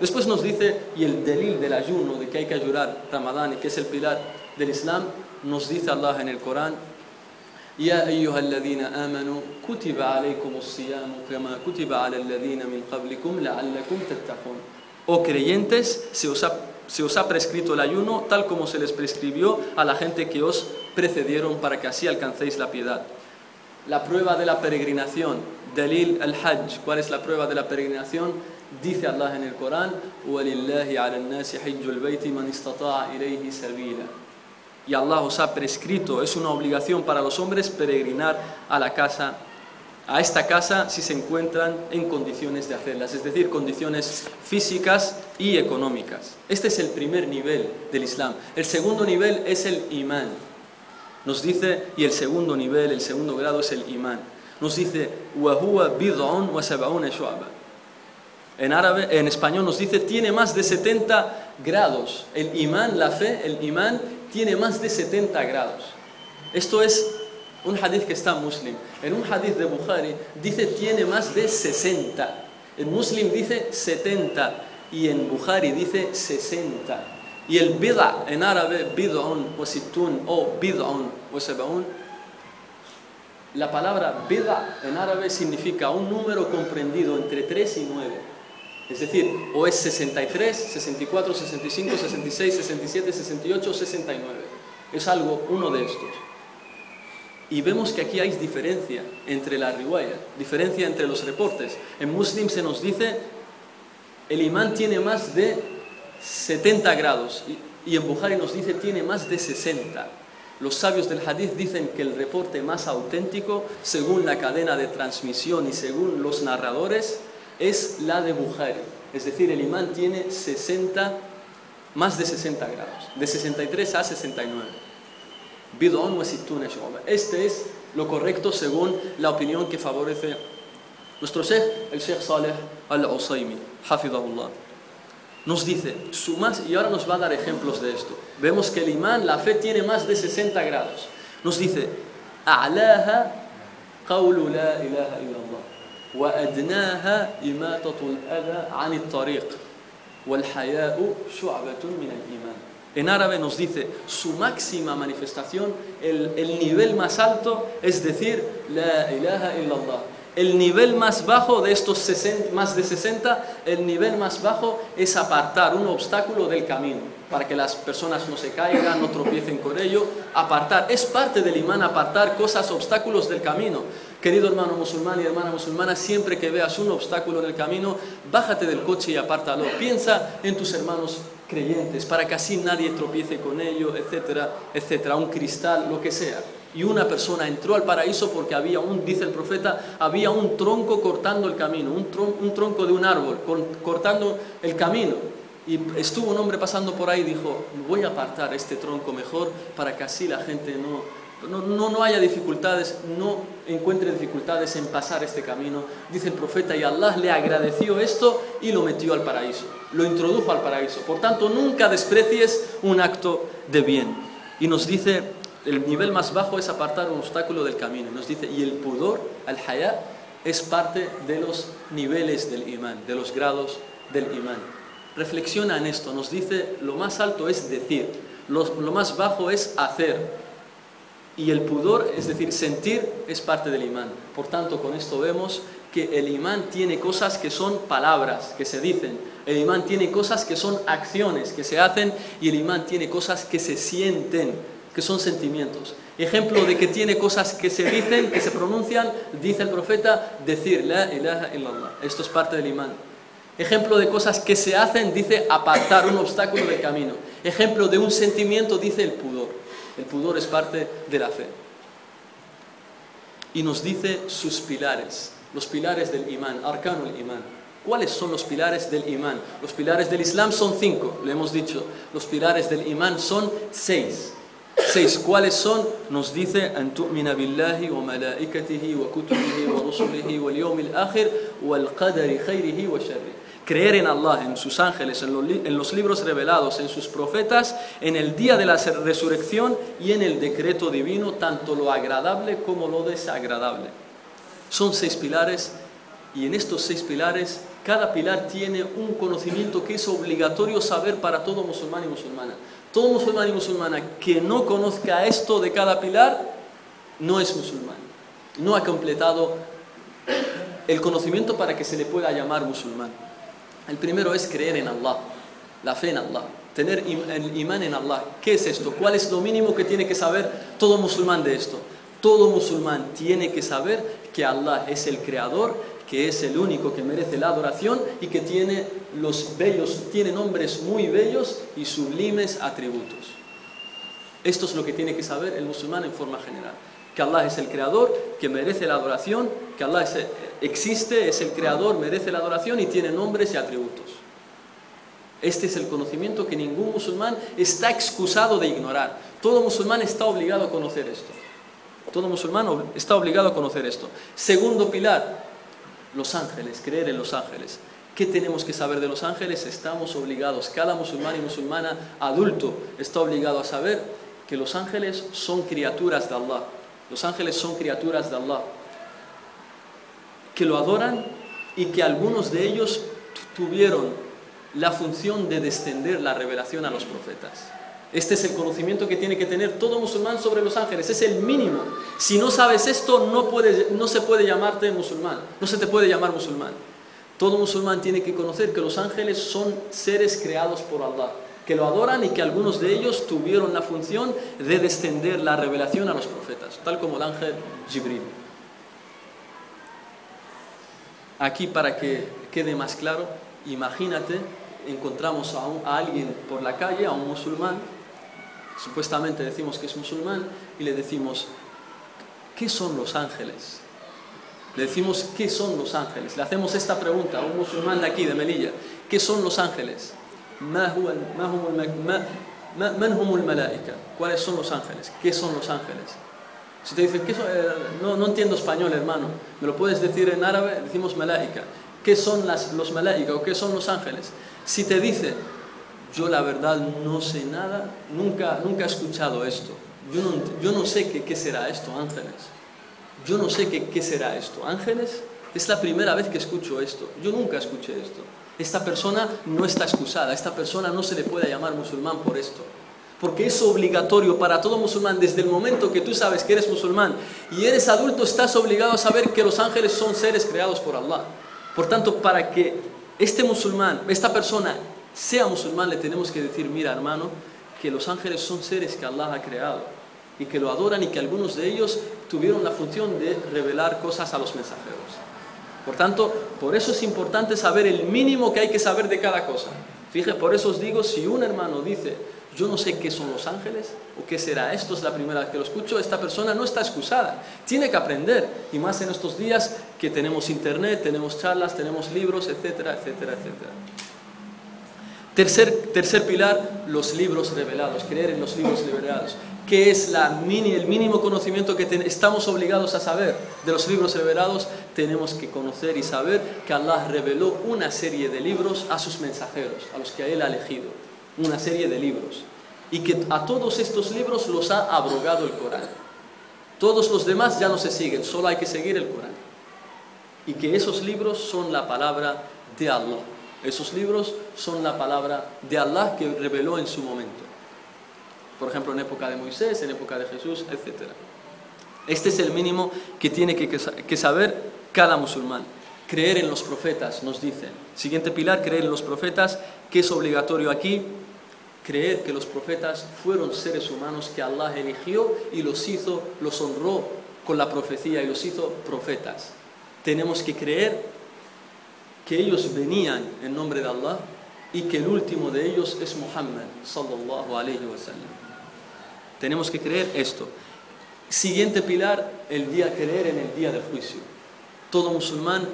Después nos dice, y el delil del ayuno, de que hay que ayunar Ramadán y que es el pilar del Islam, nos dice Allah en el Corán, يا أيها الذين آمنوا كتب عليكم الصيام كما كتب على الذين من قبلكم لعلكم تتقون Oh creyentes, se os, ha, se os ha prescrito el ayuno tal como se les prescribió a la gente que os precedieron para que así alcancéis la piedad. La prueba de la peregrinación, Dalil al-Hajj, ¿cuál es la prueba de la peregrinación? Dice Allah en el Corán, Y Allah os ha prescrito, es una obligación para los hombres peregrinar a la casa a esta casa si se encuentran en condiciones de hacerlas, es decir, condiciones físicas y económicas. Este es el primer nivel del Islam. El segundo nivel es el imán. Nos dice, y el segundo nivel, el segundo grado es el imán. Nos dice, en árabe, en español nos dice, tiene más de 70 grados. El imán, la fe, el imán tiene más de 70 grados. Esto es un hadith que está Muslim. En un hadith de Bukhari dice tiene más de 60. En Muslim dice 70 y en Bukhari dice 60. Y el bid'a en árabe, bid'un o situn o bid'un o sab'un, la palabra bid'a en árabe significa un número comprendido entre 3 y 9. Es decir, o es 63, 64, 65, 66, 67, 68, 69. Es algo, uno de estos. Y vemos que aquí hay diferencia entre la riwaya, diferencia entre los reportes. En Muslim se nos dice, el imán tiene más de 70 grados y, en Bukhari nos dice tiene más de 60. Los sabios del hadith dicen que el reporte más auténtico, según la cadena de transmisión y según los narradores, es la de Bukhari. Es decir, el imán tiene 60, más de 60 grados, de 63 a 69. Bid'un wa sittuna shu'ba. Este es lo correcto según la opinión que favorece nuestro Sheikh, el Sheikh Saleh al-Usaymi, hafidahullah. Nos dice, su más, y ahora nos va a dar ejemplos de esto. Vemos que el imán, la fe tiene más de 60 grados. Nos dice, أعلاها قول لا إله إلا الله وأدناها إماتة الأذى عن الطريق والحياء شعبة من الإيمان En árabe nos dice, su máxima manifestación, el, el nivel más alto es decir, La ilaha illallah. El nivel más bajo de estos 60, más de 60, el nivel más bajo es apartar un obstáculo del camino, para que las personas no se caigan, no tropiecen con ello. Apartar, es parte del imán apartar cosas, obstáculos del camino. Querido hermano musulmán y hermana musulmana, siempre que veas un obstáculo en el camino, bájate del coche y apártalo. Piensa en tus hermanos creyentes, para que así nadie tropiece con ello, etcétera, etcétera. Un cristal, lo que sea y una persona entró al paraíso porque había un, dice el profeta, había un tronco cortando el camino, un, tronco, de un árbol cortando el camino. Y estuvo un hombre pasando por ahí y dijo, voy a apartar este tronco mejor para que así la gente no, no, no, haya dificultades, no encuentre dificultades en pasar este camino. Dice el profeta, y Allah le agradeció esto y lo metió al paraíso, lo introdujo al paraíso. Por tanto, nunca desprecies un acto de bien. Y nos dice el nivel más bajo es apartar un obstáculo del camino. Nos dice, y el pudor, al haya, es parte de los niveles del imán, de los grados del imán. Reflexiona en esto, nos dice, lo más alto es decir, lo, lo más bajo es hacer. Y el pudor, es decir, sentir, es parte del imán. Por tanto, con esto vemos que el imán tiene cosas que son palabras, que se dicen. El imán tiene cosas que son acciones, que se hacen. Y el imán tiene cosas que se sienten que son sentimientos. Ejemplo de que tiene cosas que se dicen, que se pronuncian, dice el profeta, decir la ilaha illallah. Esto es parte del imán. Ejemplo de cosas que se hacen, dice apartar un obstáculo del camino. Ejemplo de un sentimiento, dice el pudor. El pudor es parte de la fe. Y nos dice sus pilares, los pilares del imán, arcano imán. ¿Cuáles son los pilares del imán? Los pilares del Islam son cinco, le hemos dicho. Los pilares del imán son seis. Seis, ¿cuáles son? Nos dice أن تؤمن بالله وملائكته وكتبه ورسله واليوم الآخر والقدر خيره وشره creer en Allah, en sus ángeles, en los libros revelados, en sus profetas, en el día de la resurrección y en el decreto divino, tanto lo agradable como lo desagradable. Son seis pilares y en estos seis pilares, cada pilar tiene un conocimiento que es obligatorio saber para todo musulmán y musulmana todo musulmán y musulmana que no conozca esto de cada pilar, no es musulmán. No ha completado el conocimiento para que se le pueda llamar musulmán. El primero es creer en Allah, la fe en Allah, tener el imán en Allah. ¿Qué es esto? ¿Cuál es lo mínimo que tiene que saber todo musulmán de esto? Todo musulmán tiene que saber que Allah es el creador que es el único que merece la adoración y que tiene los bellos, tiene nombres muy bellos y sublimes atributos. Esto es lo que tiene que saber el musulmán en forma general. Que Allah es el creador, que merece la adoración, que Allah existe, es el creador, merece la adoración y tiene nombres y atributos. Este es el conocimiento que ningún musulmán está excusado de ignorar. Todo musulmán está obligado a conocer esto. Todo musulmán está obligado a conocer esto. Segundo pilar, los ángeles, creer en los ángeles. ¿Qué tenemos que saber de los ángeles? Estamos obligados, cada musulmán y musulmana adulto está obligado a saber que los ángeles son criaturas de Allah. Los ángeles son criaturas de Allah. Que lo adoran y que algunos de ellos tuvieron la función de descender la revelación a los profetas. Este es el conocimiento que tiene que tener todo musulmán sobre los ángeles, es el mínimo. Si no sabes esto, no, no se puede llamarte musulmán, no se te puede llamar musulmán. Todo musulmán tiene que conocer que los ángeles son seres creados por Allah, que lo adoran y que algunos de ellos tuvieron la función de descender la revelación a los profetas, tal como el ángel Jibril. Aquí para que quede más claro, imagínate, encontramos a, alguien por la calle, a un musulmán, supuestamente decimos que es musulmán y le decimos, ¿qué son los ángeles? Le decimos, ¿qué son los ángeles? Le hacemos esta pregunta a un musulmán de aquí, de Melilla, ¿qué son los ángeles? Ma- man humul malaika? ¿Cuáles son los ángeles? ¿Qué son los ángeles? Si te dicen, ¿qué son? Eh, no, no entiendo español, hermano, ¿me lo puedes decir en árabe? Decimos malaika. ¿Qué son las, los malaika o qué son los ángeles? Si te dice, yo la verdad no sé nada, nunca, nunca he escuchado esto. Yo no, yo no sé qué, qué será esto, ángeles. Yo no sé qué, qué será esto. Ángeles, es la primera vez que escucho esto. Yo nunca escuché esto. Esta persona no está excusada. Esta persona no se le puede llamar musulmán por esto. Porque es obligatorio para todo musulmán, desde el momento que tú sabes que eres musulmán y eres adulto, estás obligado a saber que los ángeles son seres creados por Allah. Por tanto, para que este musulmán, esta persona, sea musulmán, le tenemos que decir, mira hermano, que los ángeles son seres que Allah ha creado y que lo adoran y que algunos de ellos tuvieron la función de revelar cosas a los mensajeros. Por tanto, por eso es importante saber el mínimo que hay que saber de cada cosa. Fíjate, por eso os digo, si un hermano dice, yo no sé qué son los ángeles o qué será esto, es la primera vez que lo escucho, esta persona no está excusada, tiene que aprender, y más en estos días que tenemos internet, tenemos charlas, tenemos libros, etcétera, etcétera, etcétera. Tercer, tercer pilar, los libros revelados, creer en los libros revelados. ¿Qué es el mínimo conocimiento que ten- estamos obligados a saber de los libros revelados? Tenemos que conocer y saber que Allah reveló una serie de libros a sus mensajeros, a los que Él ha elegido. Una serie de libros. Y que a todos estos libros los ha abrogado el Corán. Todos los demás ya no se siguen, solo hay que seguir el Corán. Y que esos libros son la palabra de Allah. Esos libros son la palabra de Allah que reveló en su momento. Por ejemplo, en época de Moisés, en época de Jesús, etc. Este es el mínimo que tiene que, saber cada musulmán. Creer en los profetas, nos dicen. Siguiente pilar, creer en los profetas, que es obligatorio aquí. Creer que los profetas fueron seres humanos que Allah eligió y los hizo, los honró con la profecía y los hizo profetas. Tenemos que creer que ellos venían en nombre de Allah y que el último de ellos es Muhammad sallallahu alayhi wa sallam. Tenemos que creer esto. Siguiente pilar, el día creer en el día del juicio. Todo musulmán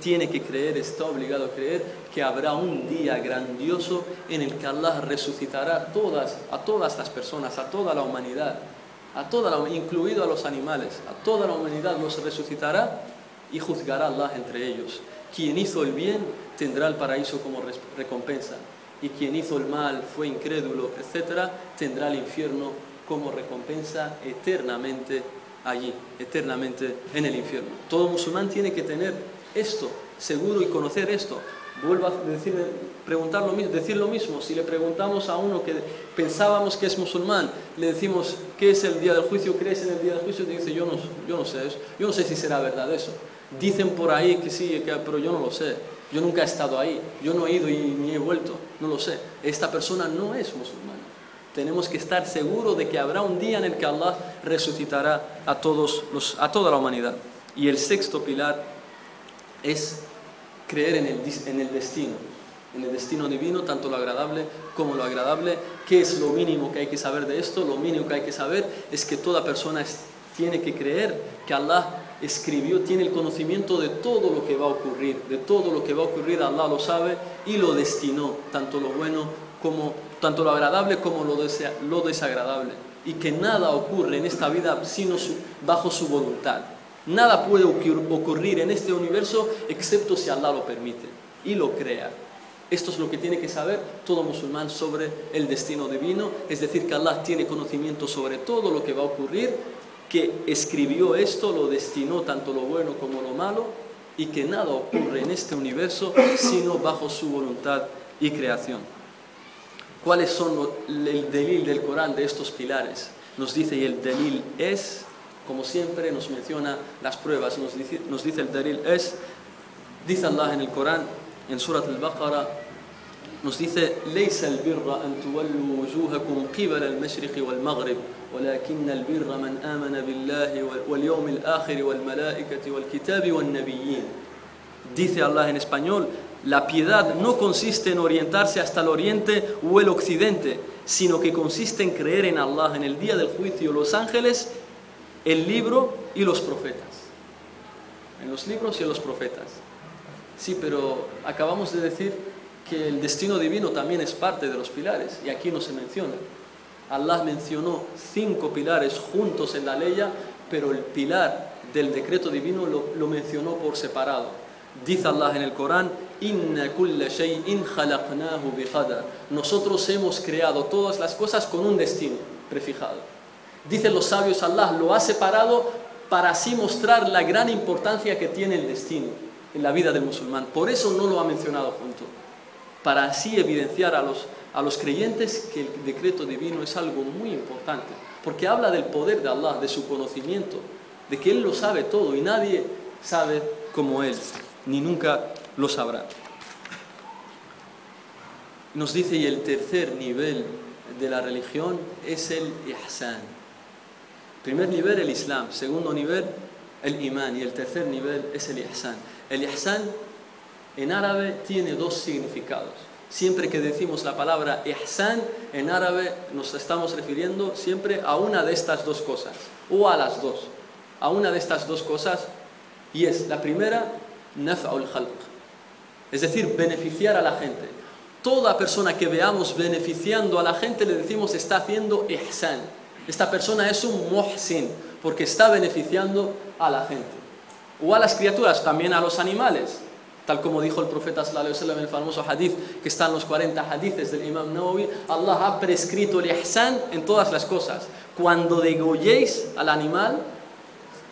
tiene que creer, está obligado a creer que habrá un día grandioso en el que Allah resucitará a todas, a todas las personas, a toda la humanidad, a toda la, incluido a los animales, a toda la humanidad los resucitará y juzgará a Allah entre ellos. Quien hizo el bien tendrá el paraíso como recompensa y quien hizo el mal, fue incrédulo, etc., tendrá el infierno como recompensa eternamente allí, eternamente en el infierno. Todo musulmán tiene que tener esto seguro y conocer esto. Vuelvo a decir, preguntar lo mismo, decir lo mismo. Si le preguntamos a uno que pensábamos que es musulmán, le decimos qué es el día del juicio, crees en el día del juicio, dice yo no, yo no sé eso, yo no sé si será verdad eso. Dicen por ahí que sí, que, pero yo no lo sé. Yo nunca he estado ahí, yo no he ido y ni he vuelto, no lo sé. Esta persona no es musulmana. Tenemos que estar seguros de que habrá un día en el que Allah resucitará a, todos los, a toda la humanidad. Y el sexto pilar es creer en el, en el destino, en el destino divino, tanto lo agradable como lo agradable. ¿Qué es lo mínimo que hay que saber de esto? Lo mínimo que hay que saber es que toda persona tiene que creer que Allah escribió, tiene el conocimiento de todo lo que va a ocurrir, de todo lo que va a ocurrir, Allah lo sabe y lo destinó, tanto lo bueno como, tanto lo agradable como lo, desea, lo desagradable. Y que nada ocurre en esta vida sino bajo su voluntad. Nada puede ocurrir en este universo excepto si Allah lo permite y lo crea. Esto es lo que tiene que saber todo musulmán sobre el destino divino, es decir, que Allah tiene conocimiento sobre todo lo que va a ocurrir que escribió esto, lo destinó tanto lo bueno como lo malo y que nada ocurre en este universo sino bajo su voluntad y creación. ¿Cuáles son los, el delil del Corán de estos pilares? Nos dice, y el delil es, como siempre nos menciona las pruebas, nos dice, nos dice el delil es, dice Allah en el Corán, en Surat al-Baqarah, nos dice, ليس البر أن تولوا وجوهكم قبل المشرق والمغرب ولكن البر من آمن بالله واليوم الآخر والملائكة والكتاب والنبيين. Dice Allah en español, la piedad no consiste en orientarse hasta el oriente o el occidente, sino que consiste en creer en Allah, en el día del juicio, los ángeles, el libro y los profetas. En los libros y en los profetas. Sí, pero acabamos de decir que el destino divino también es parte de los pilares, y aquí no se menciona. Allah mencionó cinco pilares juntos en la ley, pero el pilar del decreto divino lo, mencionó por separado. Dice Allah en el Corán, Nosotros hemos creado todas las cosas con un destino prefijado. Dicen los sabios, Allah lo ha separado para así mostrar la gran importancia que tiene el destino en la vida del musulmán. Por eso no lo ha mencionado junto, para así evidenciar a los, a los creyentes que el decreto divino es algo muy importante, porque habla del poder de Allah, de su conocimiento, de que Él lo sabe todo y nadie sabe como Él, ni nunca lo sabrá. Nos dice, y el tercer nivel de la religión es el ihsan. Primer nivel el Islam, segundo nivel el imán y el tercer nivel es el ihsan. El ihsan en árabe tiene dos significados. Siempre que decimos la palabra ihsan en árabe nos estamos refiriendo siempre a una de estas dos cosas o a las dos a una de estas dos cosas y es la primera, naf'ul khalq, es decir, beneficiar a la gente. Toda persona que veamos beneficiando a la gente le decimos está haciendo ihsan. Esta persona es un muhsin porque está beneficiando a la gente. O a las criaturas, también a los animales. Tal como dijo el profeta sallallahu en el famoso hadith que está en los 40 hadiths del Imam Nawawi, Allah ha prescrito el ihsan en todas las cosas. Cuando degolléis al animal,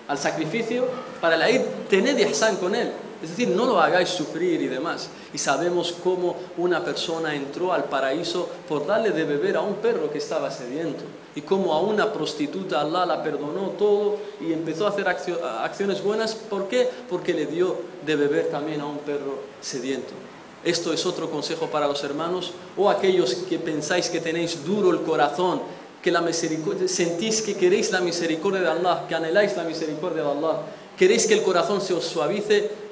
al sacrificio para el Eid, tened ihsan con él. Es decir, no lo hagáis sufrir y demás. Y sabemos cómo una persona entró al paraíso por darle de beber a un perro que estaba sediento. Y cómo a una prostituta Allah la perdonó todo y empezó a hacer acciones buenas. ¿Por qué? Porque le dio de beber también a un perro sediento. Esto es otro consejo para los hermanos o aquellos que pensáis que tenéis duro el corazón que la misericordia, sentís que queréis la misericordia de Allah, que anheláis la misericordia de Allah, queréis que el corazón se os suavice,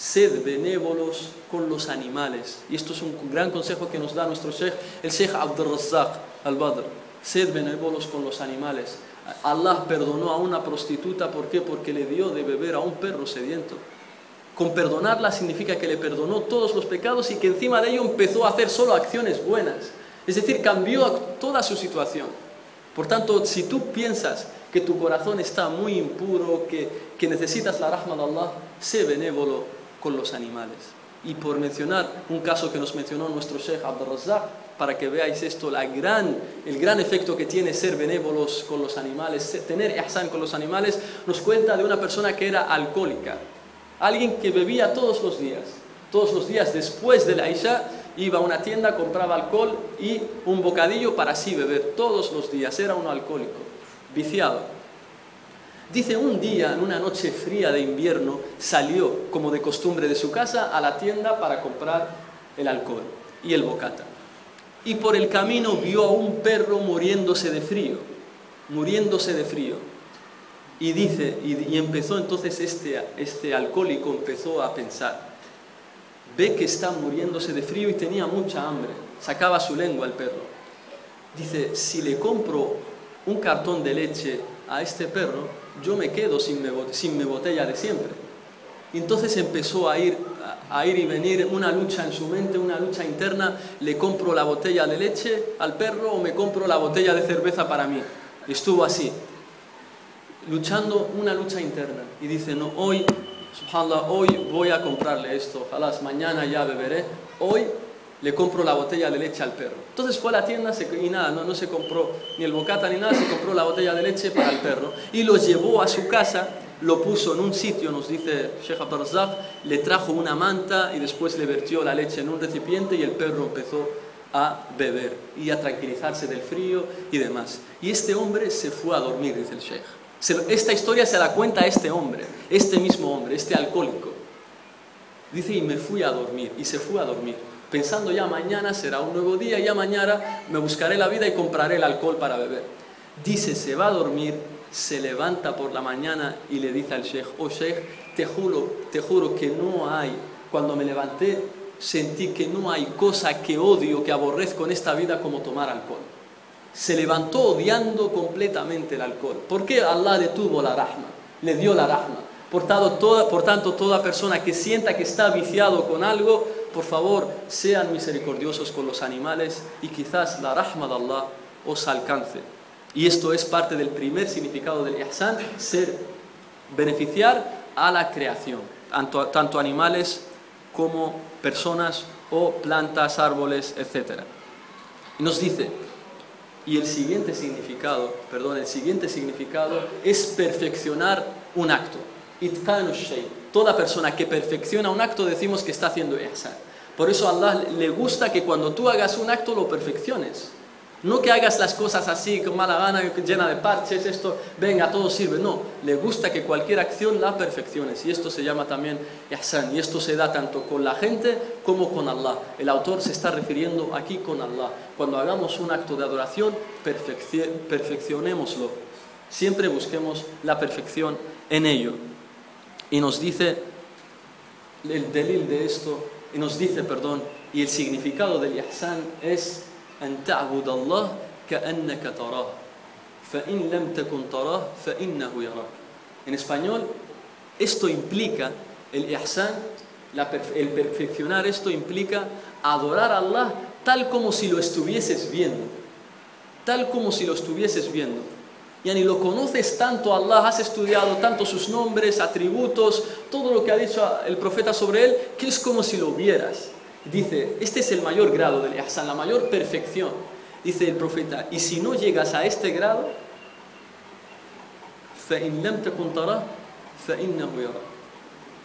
sed benévolos con los animales. Y esto es un gran consejo que nos da nuestro Sheikh, el Sheikh Abdul al-Badr. Sed benévolos con los animales. Allah perdonó a una prostituta, ¿por qué? Porque le dio de beber a un perro sediento. Con perdonarla significa que le perdonó todos los pecados y que encima de ello empezó a hacer solo acciones buenas. Es decir, cambió toda su situación. Por tanto, si tú piensas que tu corazón está muy impuro, que, necesitas la rahma de Allah, sé benévolo con los animales. Y por mencionar un caso que nos mencionó nuestro Sheikh Abdul para que veáis esto, el gran efecto que tiene ser benévolos con los animales, tener ihsan con los animales, nos cuenta de una persona que era alcohólica, alguien que bebía todos los días, todos los días después de la Isha, iba a una tienda, compraba alcohol y un bocadillo para así beber todos los días. Era un alcohólico, viciado. Dice, un día, en una noche fría de invierno, salió, como de costumbre de su casa, a la tienda para comprar el alcohol y el bocata. Y por el camino vio a un perro muriéndose de frío, muriéndose de frío. Y dice, y, empezó entonces este, este alcohólico, empezó a pensar, ve que está muriéndose de frío y tenía mucha hambre. Sacaba su lengua el perro. Dice, si le compro un cartón de leche a este perro, yo me quedo sin mi, botella de siempre. Entonces empezó a ir, a ir y venir una lucha en su mente, una lucha interna, le compro la botella de leche al perro o me compro la botella de cerveza para mí. estuvo así, luchando una lucha interna. Y dice, no, hoy subhanallah, hoy voy a comprarle esto, ojalá mañana ya beberé, hoy le compro la botella de leche al perro. Entonces fue a la tienda y nada, no, se compró ni el bocata ni nada, se compró la botella de leche para el perro y lo llevó a su casa, lo puso en un sitio, nos dice Sheikh Abdul le trajo una manta y después le vertió la leche en un recipiente y el perro empezó a beber y a tranquilizarse del frío y demás. Y este hombre se fue a dormir, dice el Sheikh. Esta historia se la cuenta este hombre, este mismo hombre, este alcohólico. Dice, y me fui a dormir, y se fue a dormir, pensando ya mañana será un nuevo día, ya mañana me buscaré la vida y compraré el alcohol para beber. Dice, se va a dormir, se levanta por la mañana y le dice al sheikh, oh sheikh, te juro, te juro que no hay, cuando me levanté sentí que no hay cosa que odio, que aborrezco en esta vida como tomar alcohol se levantó odiando completamente el alcohol. ¿Por qué Allah detuvo la rahma? Le dio la rahma. Por tanto, toda, por tanto, toda persona que sienta que está viciado con algo, por favor, sean misericordiosos con los animales y quizás la rahma de Allah os alcance. Y esto es parte del primer significado del ihsan, ser beneficiar a la creación, tanto, tanto animales como personas o plantas, árboles, etc. Y nos dice, y el siguiente significado, perdón, el siguiente significado es perfeccionar un acto. Toda persona que perfecciona un acto decimos que está haciendo ihsan. Por eso a Allah le gusta que cuando tú hagas un acto lo perfecciones. No que hagas las cosas así, con mala gana, llena de parches, esto, venga, todo sirve. No, le gusta que cualquier acción la perfecciones. Y esto se llama también ihsan. Y esto se da tanto con la gente como con Allah. El autor se está refiriendo aquí con Allah. Cuando hagamos un acto de adoración, perfeccionémoslo. Siempre busquemos la perfección en ello Y nos dice el delil de esto, y nos dice, perdón, y el significado del ihsan es أن تعبد الله كأنك تراه فإن لم تكن تراه فإنه يراك En español, esto implica, el ihsan, el perfeccionar esto implica adorar a Allah tal como si lo estuvieses viendo. Tal como si lo estuvieses viendo. Y ni lo conoces tanto Allah, has estudiado tanto sus nombres, atributos, todo lo que ha dicho el profeta sobre él, que es como si lo vieras. Dice, este es el mayor grado del ihsan, la mayor perfección. Dice el profeta, y si no llegas a este grado,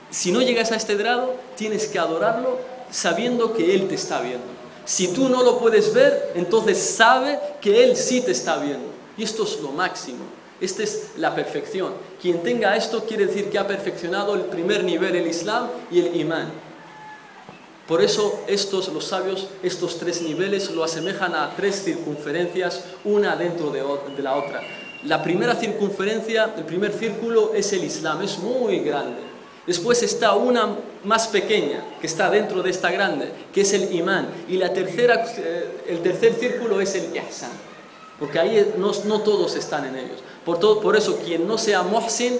si no llegas a este grado, tienes que adorarlo sabiendo que Él te está viendo. Si tú no lo puedes ver, entonces sabe que Él sí te está viendo. Y esto es lo máximo. Esta es la perfección. Quien tenga esto quiere decir que ha perfeccionado el primer nivel, el Islam y el Imán. Por eso estos, los sabios, estos tres niveles lo asemejan a tres circunferencias, una dentro de, la otra. La primera circunferencia, el primer círculo es el Islam, es muy grande. Después está una más pequeña, que está dentro de esta grande, que es el imán. Y la tercera, eh, el tercer círculo es el ihsan, porque ahí no, todos están en ellos. Por, todo, por eso, quien no sea muhsin,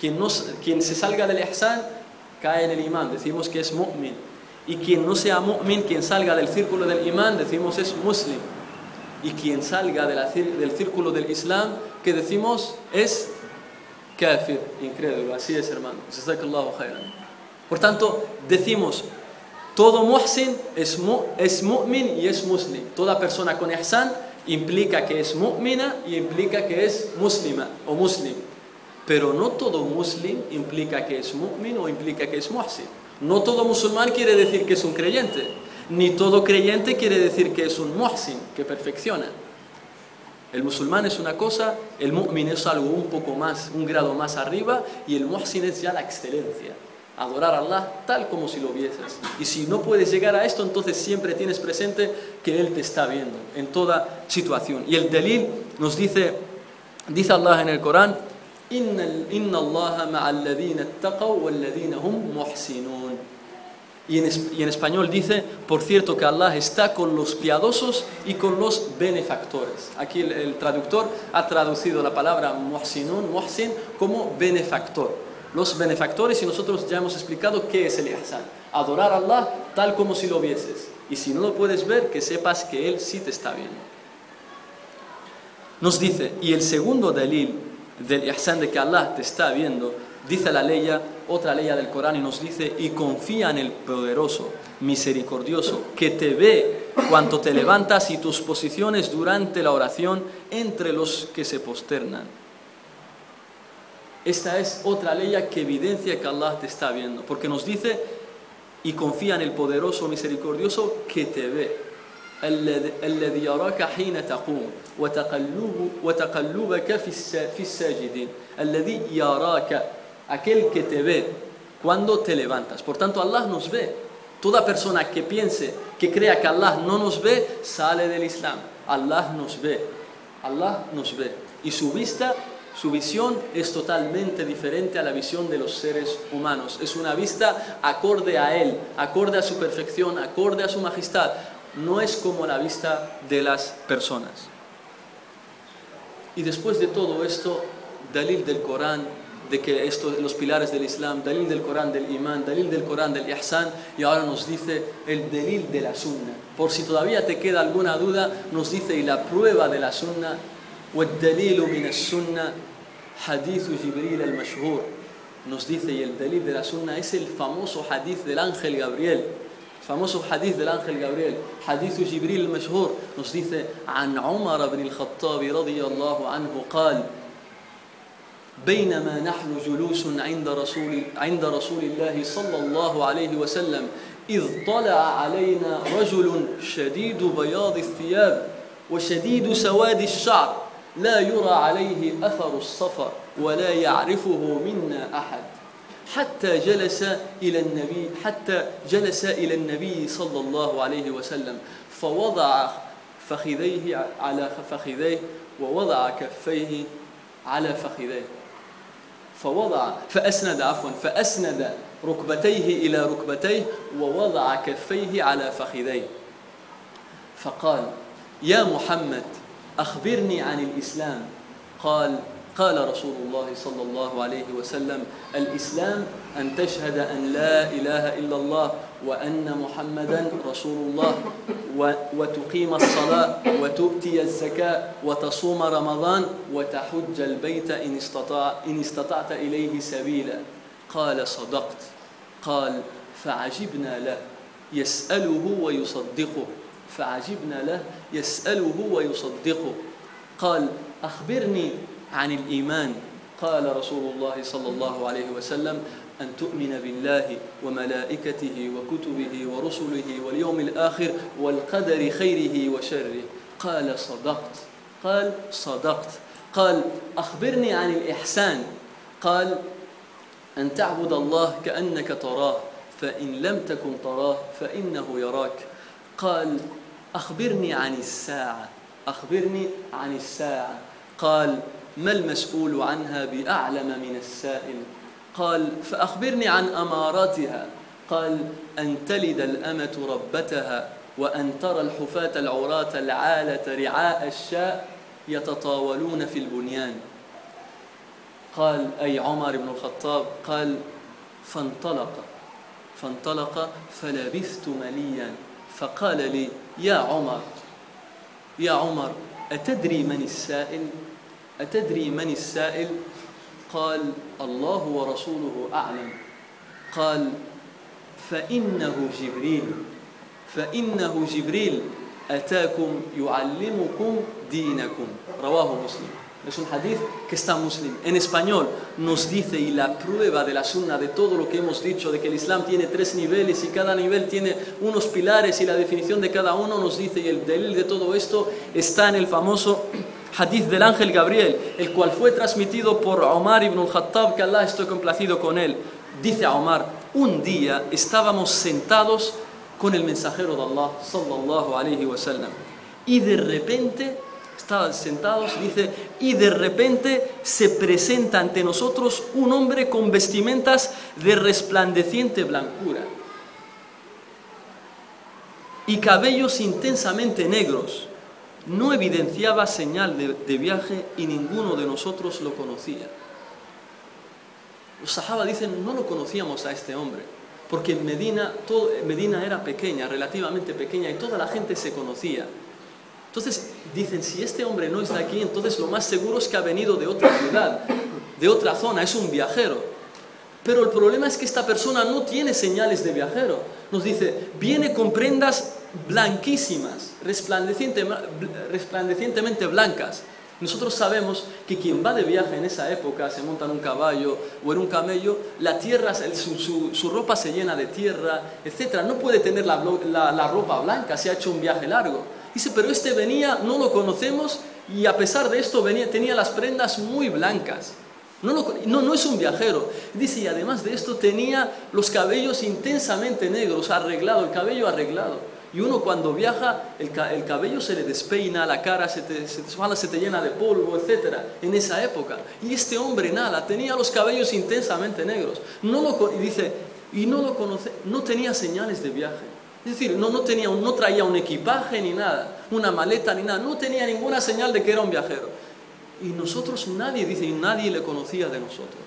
quien, no, quien se salga del ihsan, cae en el imán. Decimos que es mu'min. Y quien no sea mu'min, quien salga del círculo del imán, decimos es muslim. Y quien salga del círculo del islam, que decimos es kafir, incrédulo. Así es, hermano. Por tanto, decimos, todo muhsin es, es mu'min y es muslim. Toda persona con ihsan implica que es mu'mina y implica que es muslima o muslim. Pero no todo muslim implica que es mu'min o implica que es muhsin. No todo musulmán quiere decir que es un creyente, ni todo creyente quiere decir que es un muhsin, que perfecciona. El musulmán es una cosa, el mu'min es algo un poco más, un grado más arriba, y el muhsin es ya la excelencia. Adorar a Allah tal como si lo vieses. Y si no puedes llegar a esto, entonces siempre tienes presente que Él te está viendo en toda situación. Y el delil nos dice, dice Allah en el Corán, Inna y en, español dice, por cierto, que Allah está con los piadosos y con los benefactores. Aquí el, traductor ha traducido la palabra muhsinun, muhsin, como benefactor. Los benefactores, y nosotros ya hemos explicado qué es el ihsan. Adorar a Allah tal como si lo vieses. Y si no lo puedes ver, que sepas que Él sí te está viendo. Nos dice, y el segundo dalil del ihsan de que Allah te está viendo, dice la ley, otra ley del Corán y nos dice, y confía en el poderoso, misericordioso, que te ve cuando te levantas y tus posiciones durante la oración entre los que se posternan. Esta es otra ley que evidencia que Allah te está viendo, porque nos dice, y confía en el poderoso misericordioso que te ve. aquel que te ve cuando te levantas. Por tanto, Allah nos ve. Toda persona que piense, que crea que Allah no nos ve, sale del Islam. Allah nos ve. Allah nos ve. Y su vista su visión es totalmente diferente a la visión de los seres humanos. Es una vista acorde a Él, acorde a su perfección, acorde a su majestad no es como la vista de las personas. Y después de todo esto, Dalil del Corán, de que esto, los pilares del Islam, dalil del Corán, del Imán, dalil del Corán, del Ihsan, y ahora nos dice el dalil de la Sunna. Por si todavía te queda alguna duda, nos dice y la prueba de la Sunna, والدليل من السنة حديث جبريل المشهور. Nos dice y el dalil de la sunna es el famoso hadith del ángel Gabriel famoso hadith del ángel Gabriel. حديث جبريل المشهور nos dice عن عمر بن الخطاب رضي الله عنه قال بينما نحن جلوس عند رسول عند رسول الله صلى الله عليه وسلم إذ طلع علينا رجل شديد بياض الثياب وشديد سواد الشعر لا يرى عليه أثر الصفر ولا يعرفه منا أحد. حتى جلس إلى النبي حتى جلس إلى النبي صلى الله عليه وسلم فوضع فخذيه على فخذيه ووضع كفيه على فخذيه. فوضع فأسند عفوا فأسند ركبتيه إلى ركبتيه ووضع كفيه على فخذيه. فقال يا محمد أخبرني عن الإسلام. قال قال رسول الله صلى الله عليه وسلم الإسلام أن تشهد أن لا إله إلا الله وأن محمدا رسول الله وتقيم الصلاة وتؤتي الزكاة وتصوم رمضان وتحج البيت إن, استطاع إن استطعت إليه سبيلا. قال صدقت. قال فعجبنا له. يسأله ويصدقه. فعجبنا له يسأله ويصدقه. قال أخبرني عن الإيمان. قال رسول الله صلى الله عليه وسلم أن تؤمن بالله وملائكته وكتبه ورسله واليوم الآخر والقدر خيره وشره. قال صدقت. قال صدقت. قال أخبرني عن الإحسان. قال أن تعبد الله كأنك تراه فإن لم تكن تراه فإنه يراك. قال أخبرني عن الساعة أخبرني عن الساعة. قال ما المسؤول عنها بأعلم من السائل؟ قال فأخبرني عن أماراتها. قال أن تلد الأمة ربتها وأن ترى الحفاة العراة العالة رعاء الشاء يتطاولون في البنيان. قال أي عمر بن الخطاب؟ قال فانطلق فانطلق فلبثت مليا فقال لي يا عمر يا عمر أتدري من السائل؟ أتدري من السائل؟ قال الله ورسوله أعلم. قال فإنه جبريل. فإنه جبريل أتاكم يعلمكم دينكم. رواه مسلم. Es un hadith que está muslim. En español nos dice, y la prueba de la sunna de todo lo que hemos dicho, de que el Islam tiene tres niveles y cada nivel tiene unos pilares y la definición de cada uno nos dice, y el delil de todo esto está en el famoso hadith del ángel Gabriel, el cual fue transmitido por Omar ibn al-Khattab, que Allah estoy complacido con él. Dice a Omar, un día estábamos sentados con el mensajero de Allah, sallallahu alayhi wa sallam, y de repente estaban sentados, dice, y de repente se presenta ante nosotros un hombre con vestimentas de resplandeciente blancura y cabellos intensamente negros. No evidenciaba señal de, viaje y ninguno de nosotros lo conocía. Los sahaba dicen, no lo conocíamos a este hombre, porque Medina, todo, Medina era pequeña, relativamente pequeña, y toda la gente se conocía. Entonces dicen, si este hombre no está aquí, entonces lo más seguro es que ha venido de otra ciudad, de otra zona, es un viajero. Pero el problema es que esta persona no tiene señales de viajero. Nos dice, viene con prendas blanquísimas, resplandecientemente blancas. Nosotros sabemos que quien va de viaje en esa época, se monta en un caballo o en un camello, la tierra, su, ropa se llena de tierra, etc. No puede tener la, la ropa blanca, se ha hecho un viaje largo. Dice, pero este venía, no lo conocemos y a pesar de esto venía, tenía las prendas muy blancas. No, no, no, es un viajero. Dice, y además de esto tenía los cabellos intensamente negros, arreglado, el cabello arreglado. Y uno cuando viaja, el, el cabello se le despeina, la cara se te, se, se te llena de polvo, etc. En esa época. Y este hombre nada, tenía los cabellos intensamente negros. No lo, y dice, y no lo conoce, no tenía señales de viaje. Es decir, no, no, traía un equipaje ni nada, una maleta ni nada, no tenía ninguna señal de que era un viajero. Y nosotros nadie, dice, y nadie le conocía de nosotros.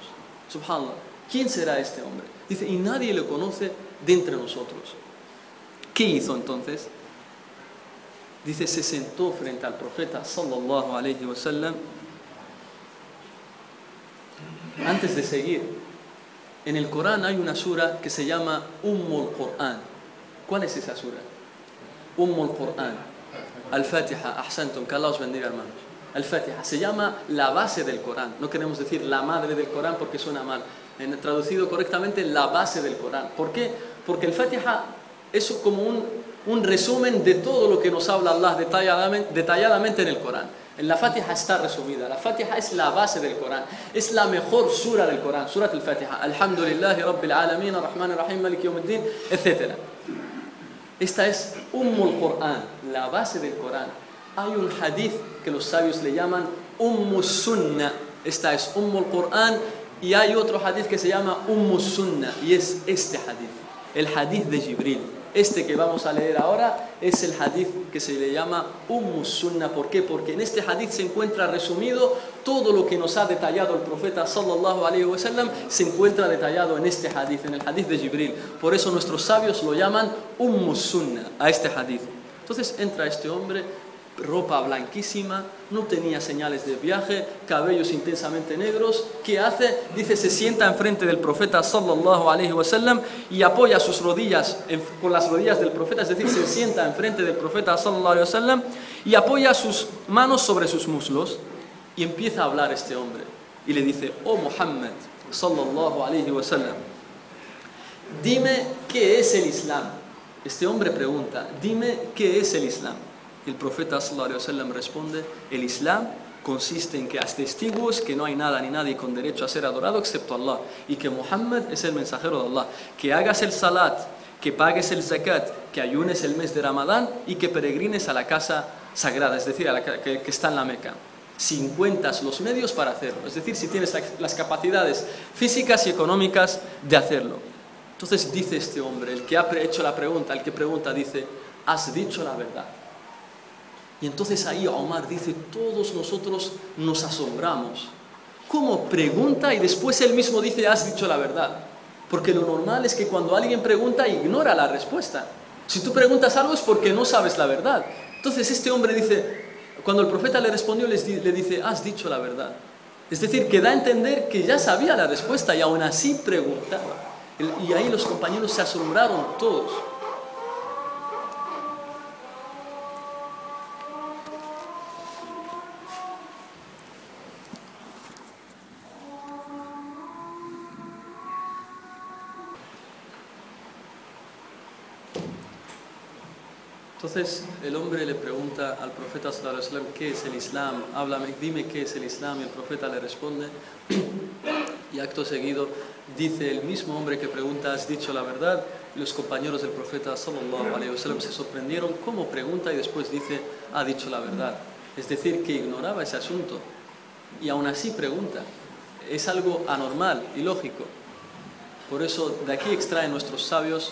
Subhanallah. ¿Quién será este hombre? Dice, y nadie lo conoce de entre nosotros. ¿Qué hizo entonces? Dice, se sentó frente al profeta sallallahu alayhi wa sallam. Antes de seguir, en el Corán hay una sura que se llama Ummul Qur'an. ¿Cuál es esa sura? Ummul Qur'an. Al-Fatiha, ahsantum, que Allah os bendiga hermanos. Al-Fatiha se llama la base del Corán. No queremos decir la madre del Corán porque suena mal. En, traducido correctamente, la base del Corán. ¿Por qué? Porque el Fatiha es como un, un resumen de todo lo que nos habla Allah detalladamente, detalladamente en el Corán. En la Fatiha está resumida. La Fatiha es la base del Corán. Es la mejor sura del Corán. Surat al-Fatiha. Alhamdulillah, Rabbil Alamin, Rahman Rahim, Malik Yawmiddin, etc. Esta es Ummul Qur'an, la base del Corán. Hay un hadith que los sabios le llaman Ummus Sunnah. Esta es Ummul Qur'an y hay otro hadith que se llama Ummus Sunnah y es este hadith, el hadith de Jibril. Este que vamos a leer ahora es el hadith que se le llama Ummus Sunnah. ¿Por qué? Porque en este hadith se encuentra resumido todo lo que nos ha detallado el profeta sallallahu alaihi wasallam se encuentra detallado en este hadith, en el hadith de Jibril. Por eso nuestros sabios lo llaman Ummus Sunnah a este hadith. Entonces entra este hombre ropa blanquísima, no tenía señales de viaje, cabellos intensamente negros. ¿Qué hace? Dice, se sienta enfrente del profeta sallallahu alaihi wasallam y apoya sus rodillas con las rodillas del profeta, es decir, se sienta enfrente del profeta sallallahu alaihi wasallam y apoya sus manos sobre sus muslos y empieza a hablar este hombre y le dice, "Oh Muhammad sallallahu alaihi wasallam, dime qué es el Islam." Este hombre pregunta, "Dime qué es el Islam." El profeta sallallahu responde, el Islam consiste en que atestigues que no hay nada ni nadie con derecho a ser adorado excepto Allah y que Muhammad es el mensajero de Allah, que hagas el salat, que pagues el zakat, que ayunes el mes de Ramadán y que peregrines a la casa sagrada, es decir, a la que, está en la Meca. Si encuentras los medios para hacerlo, es decir, si tienes las capacidades físicas y económicas de hacerlo. Entonces dice este hombre, el que ha hecho la pregunta, el que pregunta, dice, has dicho la verdad. Y entonces ahí Omar dice, todos nosotros nos asombramos. ¿Cómo pregunta y después él mismo dice, has dicho la verdad? Porque lo normal es que cuando alguien pregunta ignora la respuesta. Si tú preguntas algo es porque no sabes la verdad. Entonces este hombre dice, cuando el profeta le respondió, le dice, has dicho la verdad. Es decir, que da a entender que ya sabía la respuesta y aún así preguntaba. Y ahí los compañeros se asombraron todos. Entonces el hombre le pregunta al profeta sallallahu qué es el Islam, háblame, dime qué es el Islam y el profeta le responde y acto seguido dice el mismo hombre que pregunta, has dicho la verdad, y los compañeros del profeta sallallahu alaihi wasallam se sorprendieron cómo pregunta y después dice, ha dicho la verdad. Es decir, que ignoraba ese asunto y aún así pregunta. Es algo anormal y lógico. Por eso de aquí extraen nuestros sabios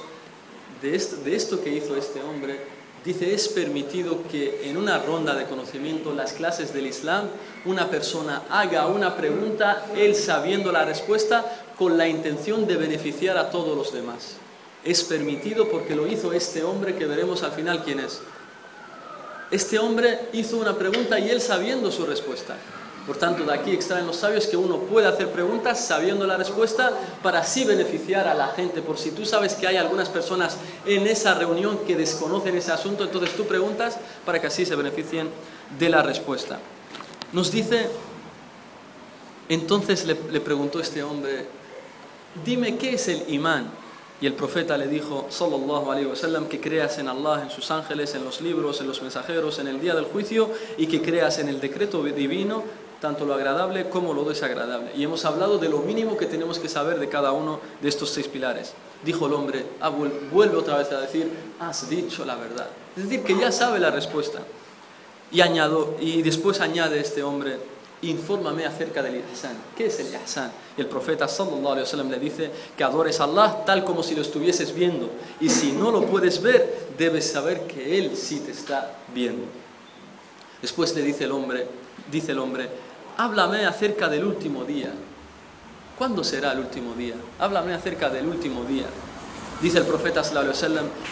de esto, de esto que hizo este hombre Dice, es permitido que en una ronda de conocimiento, las clases del Islam, una persona haga una pregunta, él sabiendo la respuesta, con la intención de beneficiar a todos los demás. Es permitido porque lo hizo este hombre que veremos al final quién es. Este hombre hizo una pregunta y él sabiendo su respuesta. Por tanto, de aquí extraen los sabios que uno puede hacer preguntas sabiendo la respuesta para así beneficiar a la gente. Por si tú sabes que hay algunas personas en esa reunión que desconocen ese asunto, entonces tú preguntas para que así se beneficien de la respuesta. Nos dice, entonces le, preguntó este hombre, dime qué es el imán. Y el profeta le dijo, sallallahu alaihi wasallam, que creas en Allah, en sus ángeles, en los libros, en los mensajeros, en el día del juicio y que creas en el decreto divino tanto lo agradable como lo desagradable. Y hemos hablado de lo mínimo que tenemos que saber de cada uno de estos seis pilares. Dijo el hombre, ah, vuelve otra vez a decir, has dicho la verdad. Es decir, que ya sabe la respuesta. Y, añado, y después añade este hombre, infórmame acerca del ihsan. ¿Qué es el ihsan? Y el profeta sallallahu alaihi wasallam le dice que adores a Allah tal como si lo estuvieses viendo. Y si no lo puedes ver, debes saber que Él sí te está viendo. Después le dice el hombre, dice el hombre, háblame acerca del último día. ¿Cuándo será el último día? Háblame acerca del último día. Dice el profeta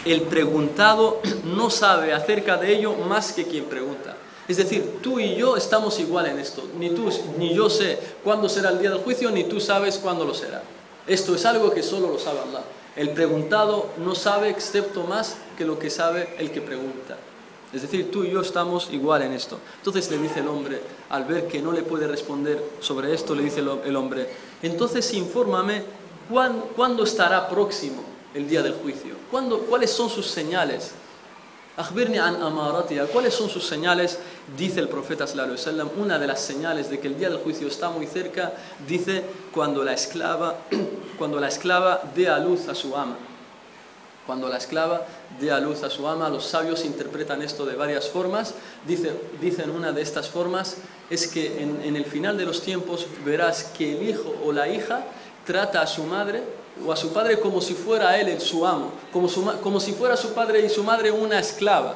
el preguntado no sabe acerca de ello más que quien pregunta. Es decir, tú y yo estamos igual en esto. Ni tú ni yo sé cuándo será el día del juicio, ni tú sabes cuándo lo será. Esto es algo que solo lo sabe Allah. El preguntado no sabe excepto más que lo que sabe el que pregunta. Es decir, tú y yo estamos igual en esto. Entonces le dice el hombre, al ver que no le puede responder sobre esto, le dice el hombre, entonces infórmame cuándo, estará próximo el día del juicio, ¿Cuándo, cuáles son sus señales. ¿Cuáles son sus señales? Dice el profeta una de las señales de que el día del juicio está muy cerca, dice cuando la esclava, cuando la esclava dé a luz a su ama. Cuando la esclava dé a luz a su ama, los sabios interpretan esto de varias formas. Dice, dicen una de estas formas es que en, el final de los tiempos verás que el hijo o la hija trata a su madre o a su padre como si fuera él el su amo, como, como si fuera su padre y su madre una esclava.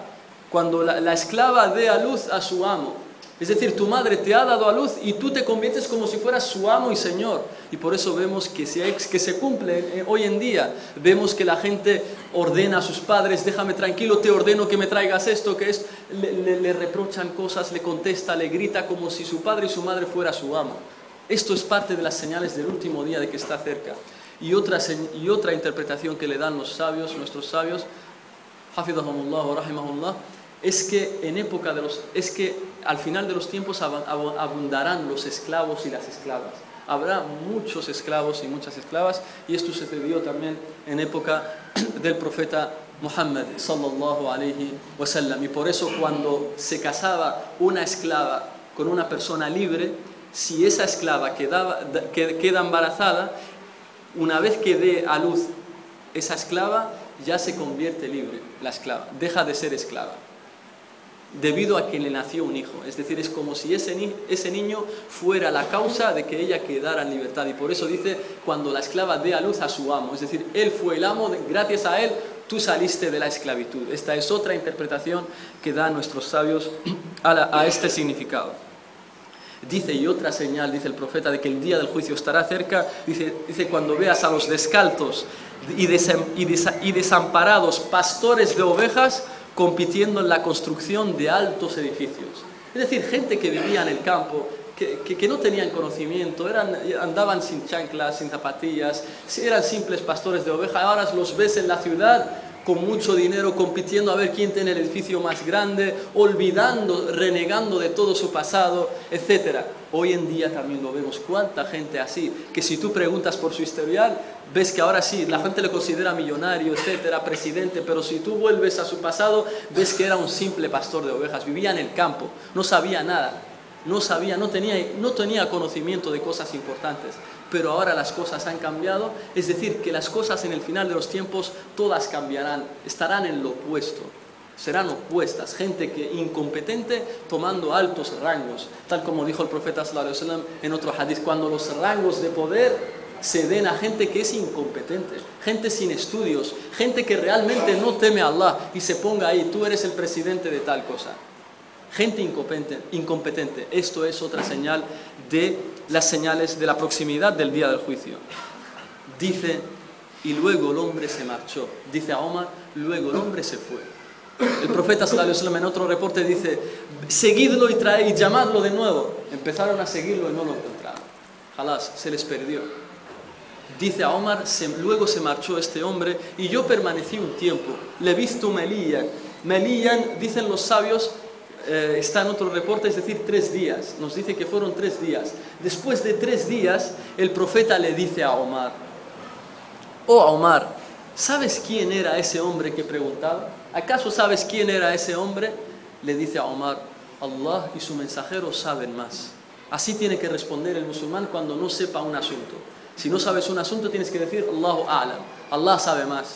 Cuando la, la esclava dé a luz a su amo, es decir, tu madre te ha dado a luz y tú te conviertes como si fueras su amo y señor. Y por eso vemos que se, que se cumple eh, hoy en día. Vemos que la gente ordena a sus padres, déjame tranquilo, te ordeno que me traigas esto, que es, le, reprochan cosas, le contesta, le grita como si su padre y su madre fuera su amo. Esto es parte de las señales del último día de que está cerca. Y otra, y otra interpretación que le dan los sabios, nuestros sabios, es que en época de los es que al final de los tiempos abundarán los esclavos y las esclavas. Habrá muchos esclavos y muchas esclavas y esto sucedió también en época del profeta Muhammad sallallahu alaihi wasallam y por eso cuando se casaba una esclava con una persona libre, si esa esclava queda embarazada, una vez que dé a luz esa esclava, ya se convierte libre la esclava, deja de ser esclava debido a que le nació un hijo. Es decir, es como si ese, niño fuera la causa de que ella quedara en libertad. Y por eso dice, cuando la esclava dé a luz a su amo, es decir, él fue el amo, gracias a él tú saliste de la esclavitud. Esta es otra interpretación que dan nuestros sabios a, este significado. Dice, y otra señal, dice el profeta, de que el día del juicio estará cerca, dice, dice cuando veas a los descalzos y, y desamparados pastores de ovejas, compitiendo en la construcción de altos edificios. Es decir, gente que vivía en el campo, que, no tenían conocimiento, eran, andaban sin chanclas, sin zapatillas, eran simples pastores de oveja, ahora los ves en la ciudad con mucho dinero compitiendo a ver quién tiene el edificio más grande, olvidando, renegando de todo su pasado, etc. Hoy en día también lo vemos, cuánta gente así, que si tú preguntas por su historial, ves que ahora sí, la gente le considera millonario, etcétera, presidente, pero si tú vuelves a su pasado, ves que era un simple pastor de ovejas, vivía en el campo, no sabía nada, no sabía, no tenía, no tenía conocimiento de cosas importantes, pero ahora las cosas han cambiado, es decir, que las cosas en el final de los tiempos todas cambiarán, estarán en lo opuesto, serán opuestas, gente que incompetente tomando altos rangos, tal como dijo el profeta wasallam en otro hadith, cuando los rangos de poder se den a gente que es incompetente, gente sin estudios, gente que realmente no teme a Allah y se ponga ahí, tú eres el presidente de tal cosa. Gente incompetente, incompetente. Esto es otra señal de las señales de la proximidad del día del juicio. Dice, y luego el hombre se marchó. Dice a Omar, luego el hombre se fue. El profeta sallallahu en otro reporte dice, seguidlo y, trae, y llamadlo de nuevo. Empezaron a seguirlo y no lo encontraron. Jalás, se les perdió. Dice a Omar, luego se marchó este hombre y yo permanecí un tiempo. Le visto Melían. Melían, dicen los sabios, eh, está en otro reporte, es decir, tres días. Nos dice que fueron tres días. Después de tres días, el profeta le dice a Omar, oh Omar, ¿sabes quién era ese hombre que preguntaba? ¿Acaso sabes quién era ese hombre? Le dice a Omar, Allah y su mensajero saben más. Así tiene que responder el musulmán cuando no sepa un asunto. Si no sabes un asunto, tienes que decir Allahu A'lam. Allah sabe más.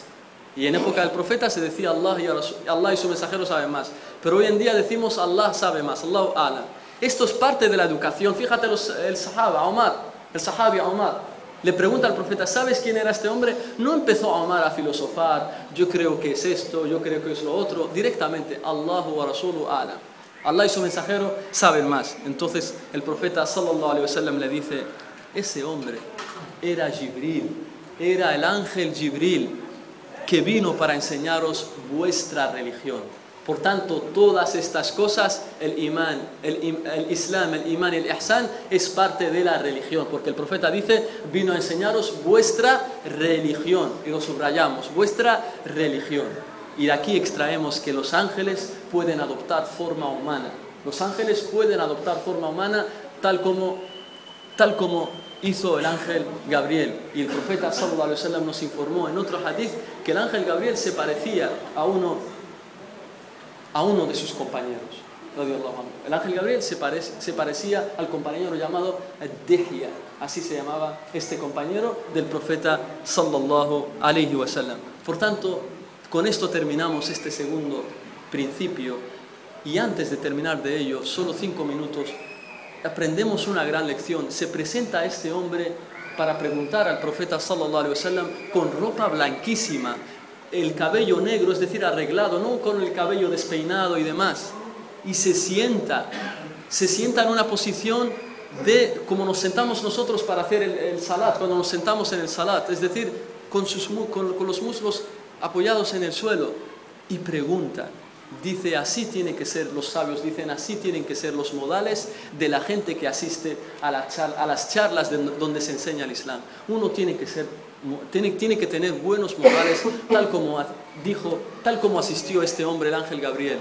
Y en época del profeta se decía Allah y, Allah y su mensajero saben más. Pero hoy en día decimos Allah sabe más, Allahu A'lam. Esto es parte de la educación. Fíjate el sahaba, Omar, el sahabi Omar. Le pregunta al profeta, ¿sabes quién era este hombre? No empezó a Omar a filosofar, yo creo que es esto, yo creo que es lo otro. Directamente, Allahu wa Rasulu A'lam. Allah y su mensajero saben más. Entonces el profeta sallallahu wasallam le dice, ese hombre era Jibril, era el ángel Jibril que vino para enseñaros vuestra religión. Por tanto, todas estas cosas, el imán, el, islam, el imán el ihsan, es parte de la religión. Porque el profeta dice, vino a enseñaros vuestra religión. Y lo subrayamos, vuestra religión. Y de aquí extraemos que los ángeles pueden adoptar forma humana. Los ángeles pueden adoptar forma humana tal como, tal como hizo el ángel Gabriel. Y el profeta sallallahu alaihi wasallam nos informó en otro hadith que el ángel Gabriel se parecía a uno, a uno de sus compañeros. El ángel Gabriel se, parecía al compañero llamado Dehya, así se llamaba este compañero del profeta sallallahu alaihi wasallam. Por tanto, con esto terminamos este segundo principio y antes de terminar de ello, solo cinco minutos, aprendemos una gran lección. Se presenta a este hombre para preguntar al profeta sallallahu alaihi wasallam con ropa blanquísima, el cabello negro, es decir, arreglado, no con el cabello despeinado y demás. Y se sienta, se sienta en una posición de como nos sentamos nosotros para hacer el, salat, cuando nos sentamos en el salat, es decir, con, sus, con, los muslos apoyados en el suelo y pregunta. Dice, así tienen que ser los sabios, dicen, así tienen que ser los modales de la gente que asiste a, a las charlas de, donde se enseña el Islam. Uno tiene que, ser, tiene, tiene que tener buenos modales, tal como dijo, tal como asistió este hombre, el ángel Gabriel.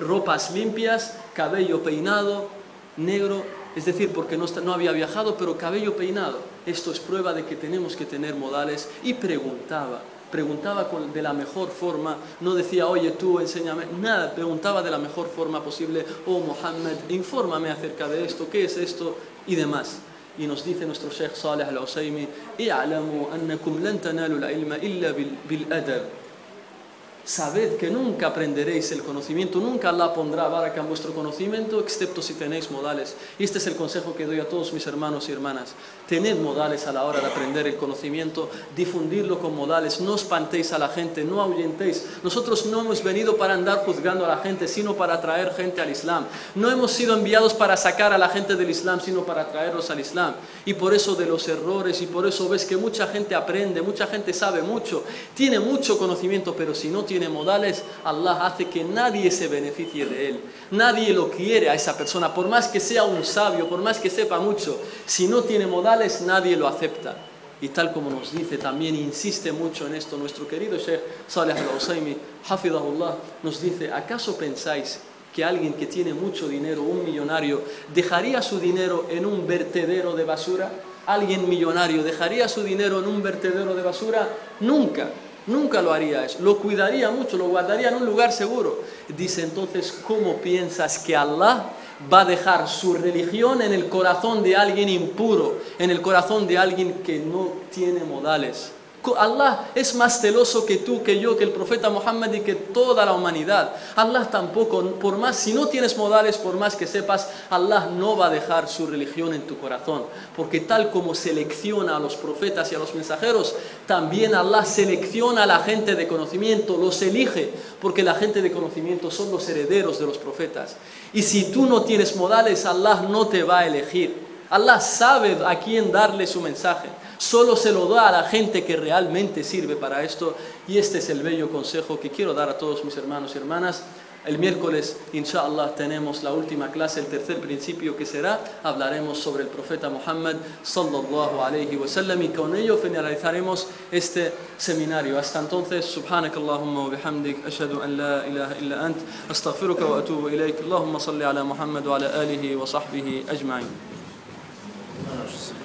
ropas limpias, cabello peinado, negro, es decir, porque no, no había viajado, pero cabello peinado. Esto es prueba de que tenemos que tener modales. Y preguntaba, preguntaba de la mejor forma, no decía, oye tú, enséñame, nada, preguntaba de la mejor forma posible, oh Mohammed, infórmame acerca de esto, qué es esto y demás. Y nos dice nuestro Sheikh Saleh al-Usaymi. Sabed que nunca aprenderéis el conocimiento, nunca Allah pondrá baraka en vuestro conocimiento, excepto si tenéis modales. Y este es el consejo que doy a todos mis hermanos y hermanas. Tened modales a la hora de aprender el conocimiento, difundirlo con modales, no espantéis a la gente, no ahuyentéis. Nosotros no hemos venido para andar juzgando a la gente, sino para traer gente al Islam. No hemos sido enviados para sacar a la gente del Islam, sino para traerlos al Islam. Y por eso de los errores, y por eso ves que mucha gente aprende, mucha gente sabe mucho, tiene mucho conocimiento, pero si no tiene modales, Allah hace que nadie se beneficie de él. Nadie lo quiere a esa persona, por más que sea un sabio, por más que sepa mucho, si no tiene modales, nadie lo acepta. Y tal como nos dice, también insiste mucho en esto nuestro querido Sheikh Saleh al-Usaymi, Hafidahullah, nos dice, ¿acaso pensáis que alguien que tiene mucho dinero, un millonario, dejaría su dinero en un vertedero de basura? ¿Alguien millonario dejaría su dinero en un vertedero de basura? Nunca. Nunca lo haría eso. Lo cuidaría mucho, lo guardaría en un lugar seguro. Dice entonces, ¿cómo piensas que Allah va a dejar su religión en el corazón de alguien impuro, en el corazón de alguien que no tiene modales. Allah es más celoso que tú, que yo, que el profeta Muhammad y que toda la humanidad. Allah tampoco, por más, si no tienes modales, por más que sepas, Allah no va a dejar su religión en tu corazón. Porque tal como selecciona a los profetas y a los mensajeros, también Allah selecciona a la gente de conocimiento, los elige, porque la gente de conocimiento son los herederos de los profetas. Y si tú no tienes modales, Allah no te va a elegir. Allah sabe a quién darle su mensaje. Solo se lo da a la gente que realmente sirve para esto. Y este es el bello consejo que quiero dar a todos mis hermanos y hermanas. El miércoles, inshallah, tenemos la última clase, el tercer principio que será, hablaremos sobre el profeta Muhammad sallallahu alayhi wa sallam y con ello finalizaremos este seminario. Hasta entonces, subhanakallahumma wa bihamdik, ashhadu an la ilaha illa ant, astaghfiruka wa atubu ilayk. Allahumma salli ala Muhammad wa ala alihi wa sahbihi ajma'in. Нравишься.